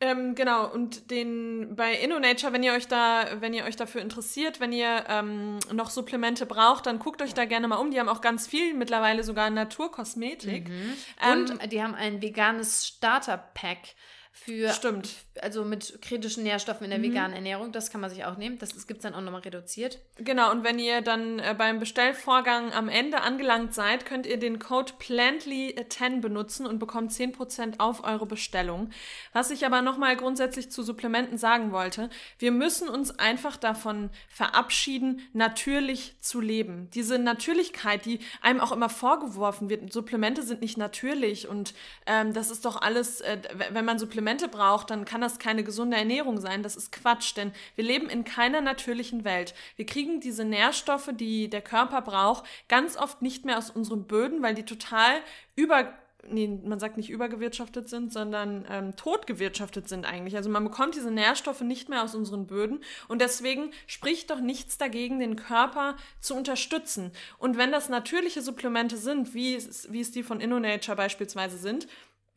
ähm, genau, und den bei InnoNature, wenn ihr euch da, wenn ihr euch dafür interessiert, wenn ihr ähm, noch Supplemente braucht, dann guckt euch da gerne mal um. Die haben auch ganz viel, mittlerweile sogar Naturkosmetik. Mhm. Und ähm, die haben ein veganes Starter-Pack für Stimmt. also mit kritischen Nährstoffen in der mhm. veganen Ernährung. Das kann man sich auch nehmen. Das, das gibt es dann auch nochmal reduziert. Genau, und wenn ihr dann äh, beim Bestellvorgang am Ende angelangt seid, könnt ihr den Code Plantly10 benutzen und bekommt 10% auf eure Bestellung. Was ich aber nochmal grundsätzlich zu Supplementen sagen wollte, wir müssen uns einfach davon verabschieden, natürlich zu leben. Diese Natürlichkeit, die einem auch immer vorgeworfen wird, Supplemente sind nicht natürlich und ähm, das ist doch alles, äh, wenn man Supplemente Supplemente braucht, dann kann das keine gesunde Ernährung sein. Das ist Quatsch, denn wir leben in keiner natürlichen Welt. Wir kriegen diese Nährstoffe, die der Körper braucht, ganz oft nicht mehr aus unseren Böden, weil die total über nee, man sagt nicht übergewirtschaftet sind, sondern ähm, totgewirtschaftet sind eigentlich. Also man bekommt diese Nährstoffe nicht mehr aus unseren Böden und deswegen spricht doch nichts dagegen, den Körper zu unterstützen. Und wenn das natürliche Supplemente sind, wie es, wie es die von InnoNature beispielsweise sind,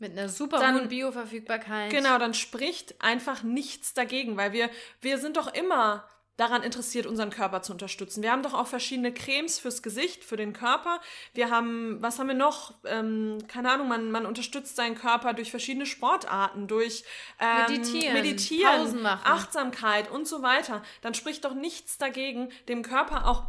mit einer super dann, hohen Bioverfügbarkeit. Genau, dann spricht einfach nichts dagegen, weil wir, wir sind doch immer daran interessiert, unseren Körper zu unterstützen. Wir haben doch auch verschiedene Cremes fürs Gesicht, für den Körper. Wir haben, was haben wir noch? Ähm, keine Ahnung, man, man unterstützt seinen Körper durch verschiedene Sportarten, durch ähm, Meditieren, Meditieren Achtsamkeit und so weiter. Dann spricht doch nichts dagegen, dem Körper auch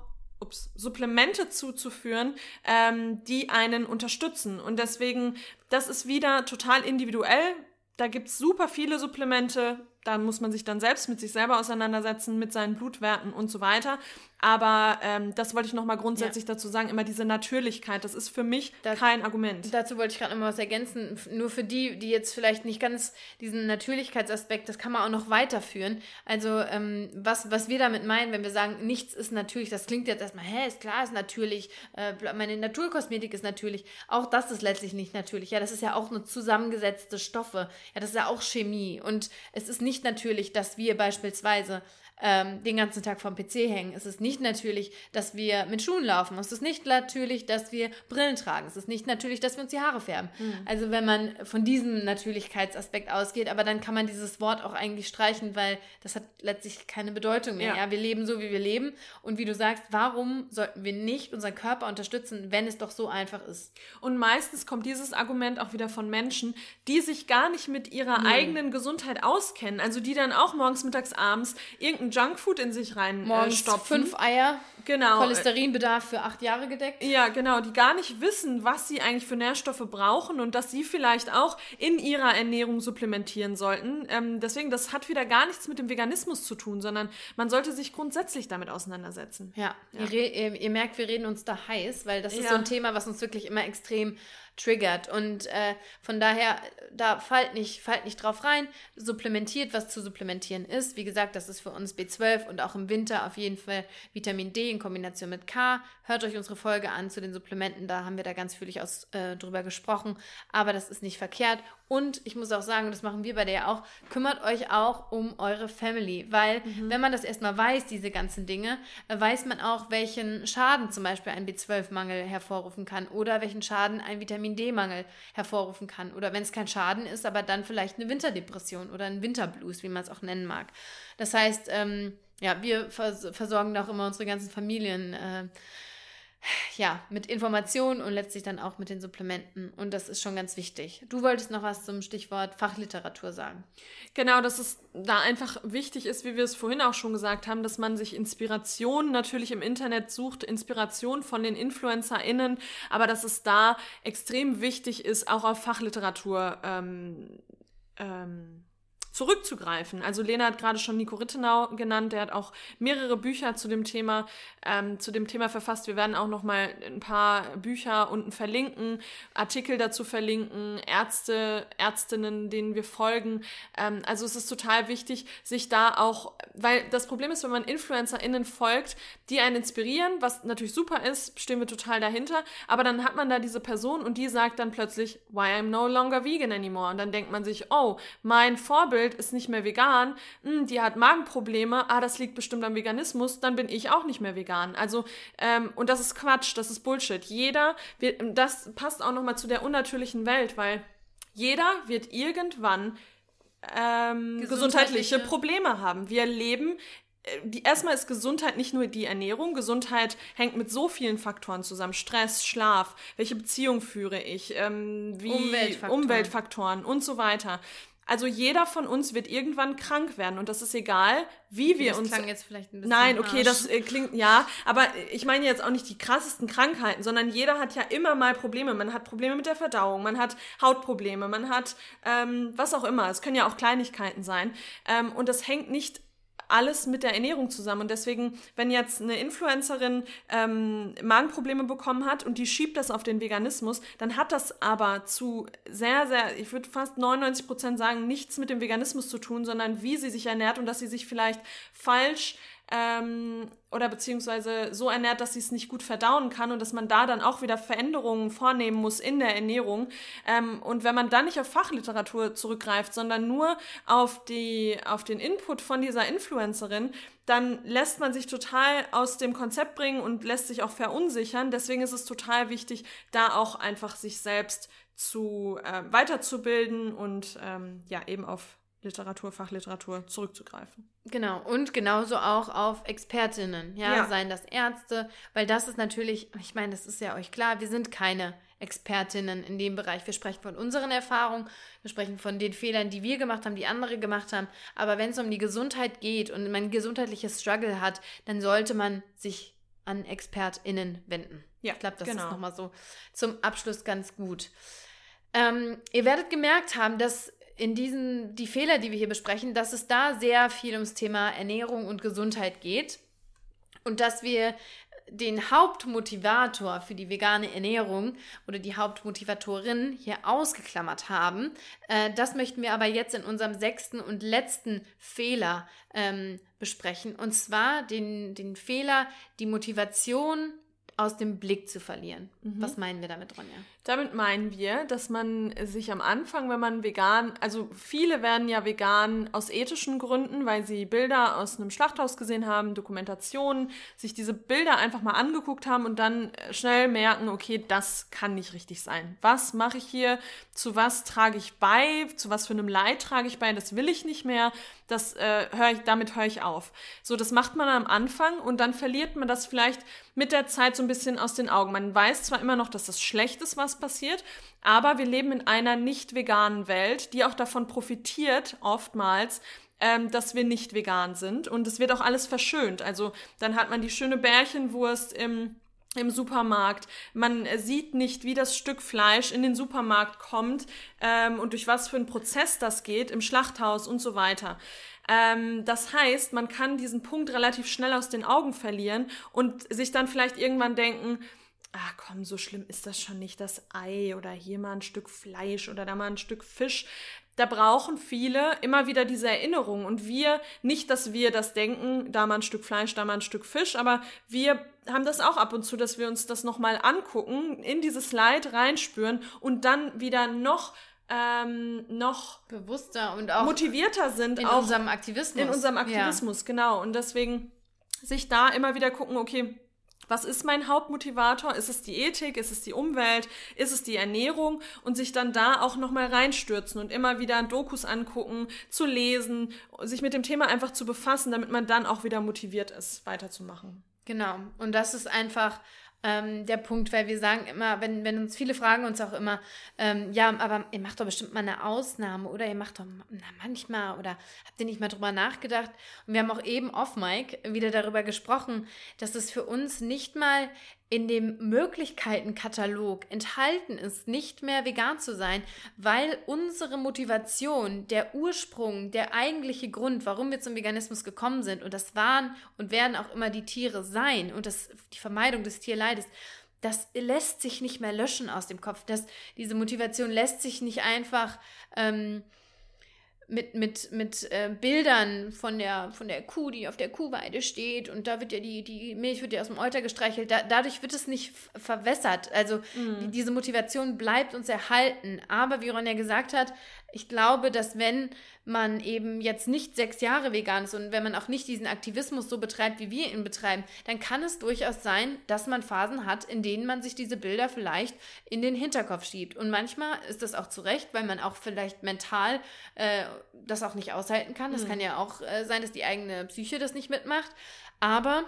ups, Supplemente zuzuführen, ähm, die einen unterstützen. Und deswegen, das ist wieder total individuell. Da gibt es super viele Supplemente, da muss man sich dann selbst mit sich selber auseinandersetzen, mit seinen Blutwerten und so weiter. Aber ähm, das wollte ich nochmal grundsätzlich ja. dazu sagen, immer diese Natürlichkeit, das ist für mich da, kein Argument. Dazu wollte ich gerade nochmal was ergänzen. Nur für die, die jetzt vielleicht nicht ganz diesen Natürlichkeitsaspekt, das kann man auch noch weiterführen. Also ähm, was, was wir damit meinen, wenn wir sagen, nichts ist natürlich, das klingt jetzt erstmal, hä, ist klar, ist natürlich, äh, meine Naturkosmetik ist natürlich. Auch das ist letztlich nicht natürlich. Ja, das ist ja auch nur zusammengesetzte Stoffe. Ja, das ist ja auch Chemie. Und es ist nicht natürlich, dass wir beispielsweise ähm, den ganzen Tag vom PC hängen. Es ist nicht natürlich, dass wir mit Schuhen laufen. Es ist nicht natürlich, dass wir Brillen tragen. Es ist nicht natürlich, dass wir uns die Haare färben. Mhm. Also wenn man von diesem Natürlichkeitsaspekt ausgeht, aber dann kann man dieses Wort auch eigentlich streichen, weil das hat letztlich keine Bedeutung mehr. Ja. ja, wir leben so, wie wir leben. Und wie du sagst, warum sollten wir nicht unseren Körper unterstützen, wenn es doch so einfach ist? Und meistens kommt dieses Argument auch wieder von Menschen, die sich gar nicht mit ihrer mhm. eigenen Gesundheit auskennen. Also die dann auch morgens, mittags, abends irgendein irgendein Junkfood in sich rein äh, stopfen. fünf Eier. Genau. Cholesterinbedarf für acht Jahre gedeckt. Ja, genau. Die gar nicht wissen, was sie eigentlich für Nährstoffe brauchen und dass sie vielleicht auch in ihrer Ernährung supplementieren sollten. Ähm, deswegen, das hat wieder gar nichts mit dem Veganismus zu tun, sondern man sollte sich grundsätzlich damit auseinandersetzen. Ja, ja. Ihr, ihr, merkt, wir reden uns da heiß, weil das ist ja. so ein Thema, was uns wirklich immer extrem triggert. Und äh, von daher, da fallt nicht, fallt nicht drauf rein, supplementiert, was zu supplementieren ist. Wie gesagt, das ist für uns B12 und auch im Winter auf jeden Fall Vitamin D in Kombination mit K. Hört euch unsere Folge an zu den Supplementen, da haben wir da ganz fühlig aus, äh, drüber gesprochen. Aber das ist nicht verkehrt. Und ich muss auch sagen, das machen wir bei der auch, kümmert euch auch um eure Family. Weil, mhm. wenn man das erstmal weiß, diese ganzen Dinge, äh, weiß man auch, welchen Schaden zum Beispiel ein B12-Mangel hervorrufen kann oder welchen Schaden ein Vitamin D-Mangel hervorrufen kann. Oder wenn es kein Schaden ist, aber dann vielleicht eine Winterdepression oder ein Winterblues, wie man es auch nennen mag. Das heißt, ähm, ja, wir vers versorgen auch immer unsere ganzen Familien. Äh, ja, mit Informationen und letztlich dann auch mit den Supplementen. Und das ist schon ganz wichtig. Du wolltest noch was zum Stichwort Fachliteratur sagen. Genau, dass es da einfach wichtig ist, wie wir es vorhin auch schon gesagt haben, dass man sich Inspiration natürlich im Internet sucht, Inspiration von den InfluencerInnen, aber dass es da extrem wichtig ist, auch auf Fachliteratur ähm, ähm, zurückzugreifen. Also Lena hat gerade schon Nico Rittenau genannt, der hat auch mehrere Bücher zu dem Thema, ähm, zu dem Thema verfasst. Wir werden auch noch mal ein paar Bücher unten verlinken, Artikel dazu verlinken, Ärzte, Ärztinnen, denen wir folgen. Ähm, also es ist total wichtig, sich da auch, weil das Problem ist, wenn man InfluencerInnen folgt, die einen inspirieren, was natürlich super ist, stehen wir total dahinter, aber dann hat man da diese Person und die sagt dann plötzlich, why I'm no longer vegan anymore. Und dann denkt man sich, oh, mein Vorbild Vorbild ist nicht mehr vegan, hm, die hat Magenprobleme, ah, das liegt bestimmt am Veganismus, dann bin ich auch nicht mehr vegan. Also, ähm, und das ist Quatsch, das ist Bullshit. Jeder, wird, das passt auch nochmal zu der unnatürlichen Welt, weil jeder wird irgendwann ähm, gesundheitliche. gesundheitliche Probleme haben. Wir leben äh, die, erstmal ist Gesundheit nicht nur die Ernährung. Gesundheit hängt mit so vielen Faktoren zusammen. Stress, Schlaf, welche Beziehung führe ich, ähm, wie Umweltfaktoren. Umweltfaktoren und so weiter. Also jeder von uns wird irgendwann krank werden und das ist egal, wie wir das uns. Das klang jetzt vielleicht ein bisschen. Nein, okay, harsch. das äh, klingt ja, aber ich meine jetzt auch nicht die krassesten Krankheiten, sondern jeder hat ja immer mal Probleme. Man hat Probleme mit der Verdauung, man hat Hautprobleme, man hat ähm, was auch immer. Es können ja auch Kleinigkeiten sein ähm, und das hängt nicht alles mit der Ernährung zusammen. Und deswegen, wenn jetzt eine Influencerin ähm, Magenprobleme bekommen hat und die schiebt das auf den Veganismus, dann hat das aber zu sehr, sehr, ich würde fast 99 Prozent sagen, nichts mit dem Veganismus zu tun, sondern wie sie sich ernährt und dass sie sich vielleicht falsch ähm, oder beziehungsweise so ernährt, dass sie es nicht gut verdauen kann und dass man da dann auch wieder Veränderungen vornehmen muss in der Ernährung. Ähm, und wenn man dann nicht auf Fachliteratur zurückgreift, sondern nur auf, die, auf den Input von dieser Influencerin, dann lässt man sich total aus dem Konzept bringen und lässt sich auch verunsichern. Deswegen ist es total wichtig, da auch einfach sich selbst zu äh, weiterzubilden und ähm, ja eben auf Literatur, Fachliteratur zurückzugreifen. Genau, und genauso auch auf Expertinnen, ja, ja, seien das Ärzte, weil das ist natürlich, ich meine, das ist ja euch klar, wir sind keine Expertinnen in dem Bereich. Wir sprechen von unseren Erfahrungen, wir sprechen von den Fehlern, die wir gemacht haben, die andere gemacht haben. Aber wenn es um die Gesundheit geht und man gesundheitliches Struggle hat, dann sollte man sich an ExpertInnen wenden. Ja, ich glaube, das genau. ist nochmal so zum Abschluss ganz gut. Ähm, ihr werdet gemerkt haben, dass in diesen, die Fehler, die wir hier besprechen, dass es da sehr viel ums Thema Ernährung und Gesundheit geht und dass wir den Hauptmotivator für die vegane Ernährung oder die Hauptmotivatorin hier ausgeklammert haben. Äh, das möchten wir aber jetzt in unserem sechsten und letzten Fehler ähm, besprechen. Und zwar den, den Fehler, die Motivation aus dem Blick zu verlieren. Mhm. Was meinen wir damit, Ronja? Damit meinen wir, dass man sich am Anfang, wenn man vegan, also viele werden ja vegan aus ethischen Gründen, weil sie Bilder aus einem Schlachthaus gesehen haben, Dokumentationen, sich diese Bilder einfach mal angeguckt haben und dann schnell merken, okay, das kann nicht richtig sein. Was mache ich hier? Zu was trage ich bei? Zu was für einem Leid trage ich bei? Das will ich nicht mehr. Das äh, höre ich, damit höre ich auf. So, das macht man am Anfang und dann verliert man das vielleicht mit der Zeit so ein bisschen aus den Augen. Man weiß zwar immer noch, dass das schlecht ist, was passiert, aber wir leben in einer nicht veganen Welt, die auch davon profitiert, oftmals, ähm, dass wir nicht vegan sind. Und es wird auch alles verschönt. Also dann hat man die schöne Bärchenwurst im im Supermarkt. Man sieht nicht, wie das Stück Fleisch in den Supermarkt kommt ähm, und durch was für einen Prozess das geht im Schlachthaus und so weiter. Ähm, das heißt, man kann diesen Punkt relativ schnell aus den Augen verlieren und sich dann vielleicht irgendwann denken, ah komm, so schlimm ist das schon nicht, das Ei oder hier mal ein Stück Fleisch oder da mal ein Stück Fisch. Da brauchen viele immer wieder diese Erinnerung und wir, nicht, dass wir das denken, da mal ein Stück Fleisch, da mal ein Stück Fisch, aber wir haben das auch ab und zu, dass wir uns das nochmal angucken, in dieses Leid reinspüren und dann wieder noch ähm, noch bewusster und auch motivierter sind in unserem Aktivismus. In unserem Aktivismus, ja. genau. Und deswegen sich da immer wieder gucken, okay, was ist mein Hauptmotivator? Ist es die Ethik? Ist es die Umwelt? Ist es die Ernährung? Und sich dann da auch nochmal reinstürzen und immer wieder Dokus angucken, zu lesen, sich mit dem Thema einfach zu befassen, damit man dann auch wieder motiviert ist, weiterzumachen. Genau. Und das ist einfach ähm, der Punkt, weil wir sagen immer, wenn, wenn uns viele fragen uns auch immer, ähm, ja, aber ihr macht doch bestimmt mal eine Ausnahme oder ihr macht doch na, manchmal oder habt ihr nicht mal drüber nachgedacht? Und wir haben auch eben off Mike wieder darüber gesprochen, dass es für uns nicht mal in dem Möglichkeitenkatalog enthalten ist, nicht mehr vegan zu sein, weil unsere Motivation, der Ursprung, der eigentliche Grund, warum wir zum Veganismus gekommen sind, und das waren und werden auch immer die Tiere sein und das, die Vermeidung des Tierleides, das lässt sich nicht mehr löschen aus dem Kopf. Das, diese Motivation lässt sich nicht einfach ähm, mit, mit, mit äh, Bildern von der, von der Kuh, die auf der Kuhweide steht und da wird ja die, die Milch wird ja aus dem Euter gestreichelt, da, dadurch wird es nicht verwässert. Also mhm. die, diese Motivation bleibt uns erhalten. Aber wie Ronja gesagt hat, ich glaube, dass wenn man eben jetzt nicht sechs Jahre vegan ist und wenn man auch nicht diesen Aktivismus so betreibt, wie wir ihn betreiben, dann kann es durchaus sein, dass man Phasen hat, in denen man sich diese Bilder vielleicht in den Hinterkopf schiebt. Und manchmal ist das auch zu Recht, weil man auch vielleicht mental äh, das auch nicht aushalten kann. Das mhm. kann ja auch äh, sein, dass die eigene Psyche das nicht mitmacht. Aber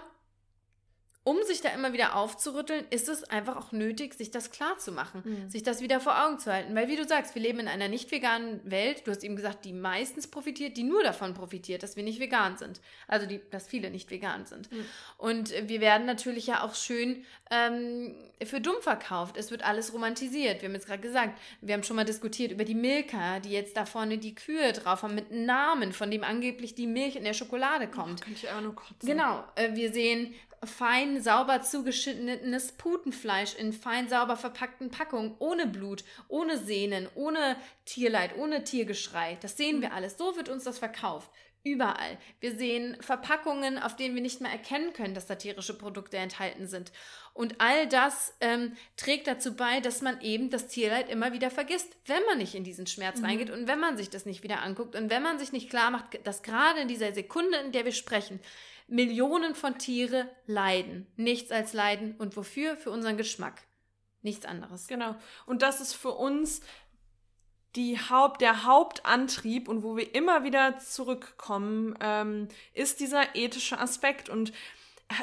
um sich da immer wieder aufzurütteln, ist es einfach auch nötig, sich das klar zu machen, mhm. sich das wieder vor Augen zu halten. Weil, wie du sagst, wir leben in einer nicht veganen Welt. Du hast eben gesagt, die meistens profitiert, die nur davon profitiert, dass wir nicht vegan sind. Also, die, dass viele nicht vegan sind. Mhm. Und wir werden natürlich ja auch schön ähm, für dumm verkauft. Es wird alles romantisiert. Wir haben jetzt gerade gesagt, wir haben schon mal diskutiert über die Milka, die jetzt da vorne die Kühe drauf haben mit Namen, von dem angeblich die Milch in der Schokolade kommt. Oh, könnte ich auch nur kotzen. Genau. Äh, wir sehen fein sauber zugeschnittenes Putenfleisch in fein sauber verpackten Packungen, ohne Blut, ohne Sehnen, ohne Tierleid, ohne Tiergeschrei. Das sehen wir alles. So wird uns das verkauft. Überall. Wir sehen Verpackungen, auf denen wir nicht mehr erkennen können, dass da tierische Produkte enthalten sind. Und all das ähm, trägt dazu bei, dass man eben das Tierleid immer wieder vergisst, wenn man nicht in diesen Schmerz mhm. reingeht und wenn man sich das nicht wieder anguckt und wenn man sich nicht klar macht, dass gerade in dieser Sekunde, in der wir sprechen, Millionen von Tiere leiden. Nichts als leiden. Und wofür? Für unseren Geschmack. Nichts anderes. Genau. Und das ist für uns die Haupt, der Hauptantrieb und wo wir immer wieder zurückkommen, ähm, ist dieser ethische Aspekt. Und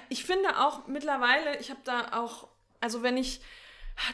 ich finde auch mittlerweile, ich habe da auch, also wenn ich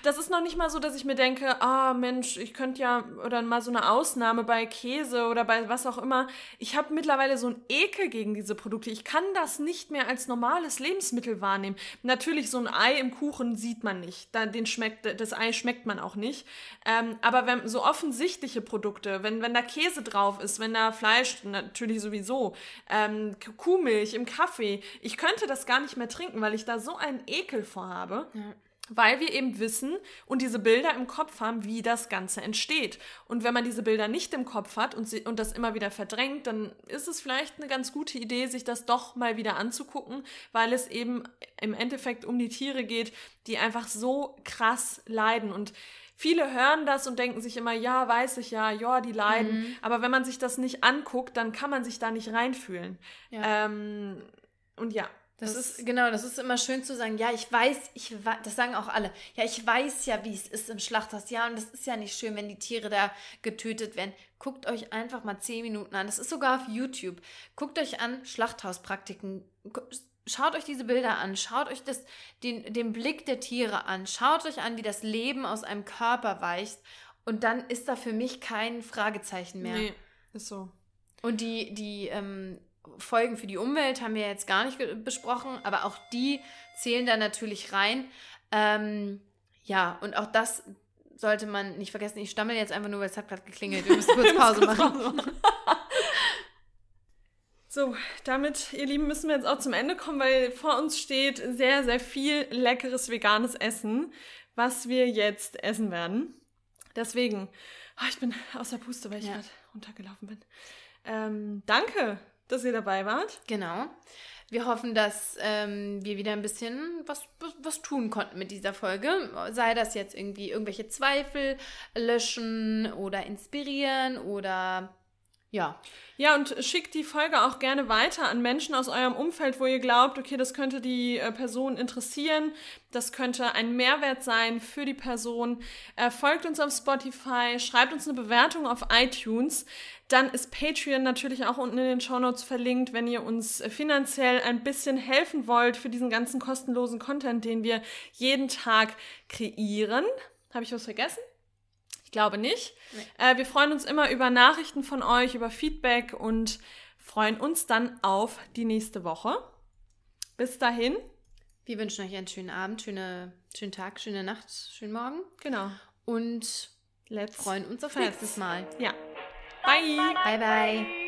das ist noch nicht mal so, dass ich mir denke, ah Mensch, ich könnte ja oder mal so eine Ausnahme bei Käse oder bei was auch immer. Ich habe mittlerweile so einen Ekel gegen diese Produkte. Ich kann das nicht mehr als normales Lebensmittel wahrnehmen. Natürlich so ein Ei im Kuchen sieht man nicht. Den schmeckt, das Ei schmeckt man auch nicht. Ähm, aber wenn so offensichtliche Produkte, wenn wenn da Käse drauf ist, wenn da Fleisch natürlich sowieso, ähm, Kuhmilch im Kaffee, ich könnte das gar nicht mehr trinken, weil ich da so einen Ekel vorhabe. Ja. Weil wir eben wissen und diese Bilder im Kopf haben, wie das Ganze entsteht. Und wenn man diese Bilder nicht im Kopf hat und, sie, und das immer wieder verdrängt, dann ist es vielleicht eine ganz gute Idee, sich das doch mal wieder anzugucken, weil es eben im Endeffekt um die Tiere geht, die einfach so krass leiden. Und viele hören das und denken sich immer, ja, weiß ich ja, ja, die leiden. Mhm. Aber wenn man sich das nicht anguckt, dann kann man sich da nicht reinfühlen. Ja. Ähm, und ja, das, das, ist, genau, das ist immer schön zu sagen, ja, ich weiß, ich das sagen auch alle, ja, ich weiß ja, wie es ist im Schlachthaus, ja, und das ist ja nicht schön, wenn die Tiere da getötet werden. Guckt euch einfach mal zehn Minuten an, das ist sogar auf YouTube. Guckt euch an, Schlachthauspraktiken, schaut euch diese Bilder an, schaut euch das, den, den Blick der Tiere an, schaut euch an, wie das Leben aus einem Körper weicht und dann ist da für mich kein Fragezeichen mehr. Nee, ist so. Und die, die, ähm, Folgen für die Umwelt haben wir jetzt gar nicht besprochen, aber auch die zählen da natürlich rein. Ähm, ja, und auch das sollte man nicht vergessen. Ich stammel jetzt einfach nur, weil es hat gerade geklingelt. Wir müssen kurz Pause machen. So, damit, ihr Lieben, müssen wir jetzt auch zum Ende kommen, weil vor uns steht sehr, sehr viel leckeres veganes Essen, was wir jetzt essen werden. Deswegen, oh, ich bin außer Puste, weil ich ja. gerade runtergelaufen bin. Ähm, danke dass ihr dabei wart. Genau. Wir hoffen, dass ähm, wir wieder ein bisschen was, was tun konnten mit dieser Folge. Sei das jetzt irgendwie irgendwelche Zweifel löschen oder inspirieren oder ja. Ja, und schickt die Folge auch gerne weiter an Menschen aus eurem Umfeld, wo ihr glaubt, okay, das könnte die äh, Person interessieren, das könnte ein Mehrwert sein für die Person. Äh, folgt uns auf Spotify, schreibt uns eine Bewertung auf iTunes. Dann ist Patreon natürlich auch unten in den Shownotes verlinkt, wenn ihr uns finanziell ein bisschen helfen wollt für diesen ganzen kostenlosen Content, den wir jeden Tag kreieren. Habe ich was vergessen? Ich glaube nicht. Nee. Äh, wir freuen uns immer über Nachrichten von euch, über Feedback und freuen uns dann auf die nächste Woche. Bis dahin. Wir wünschen euch einen schönen Abend, schöne, schönen Tag, schöne Nacht, schönen Morgen. Genau. Und Let's freuen uns auf nächstes Mal. Ja. Bye. Bye, bye. bye.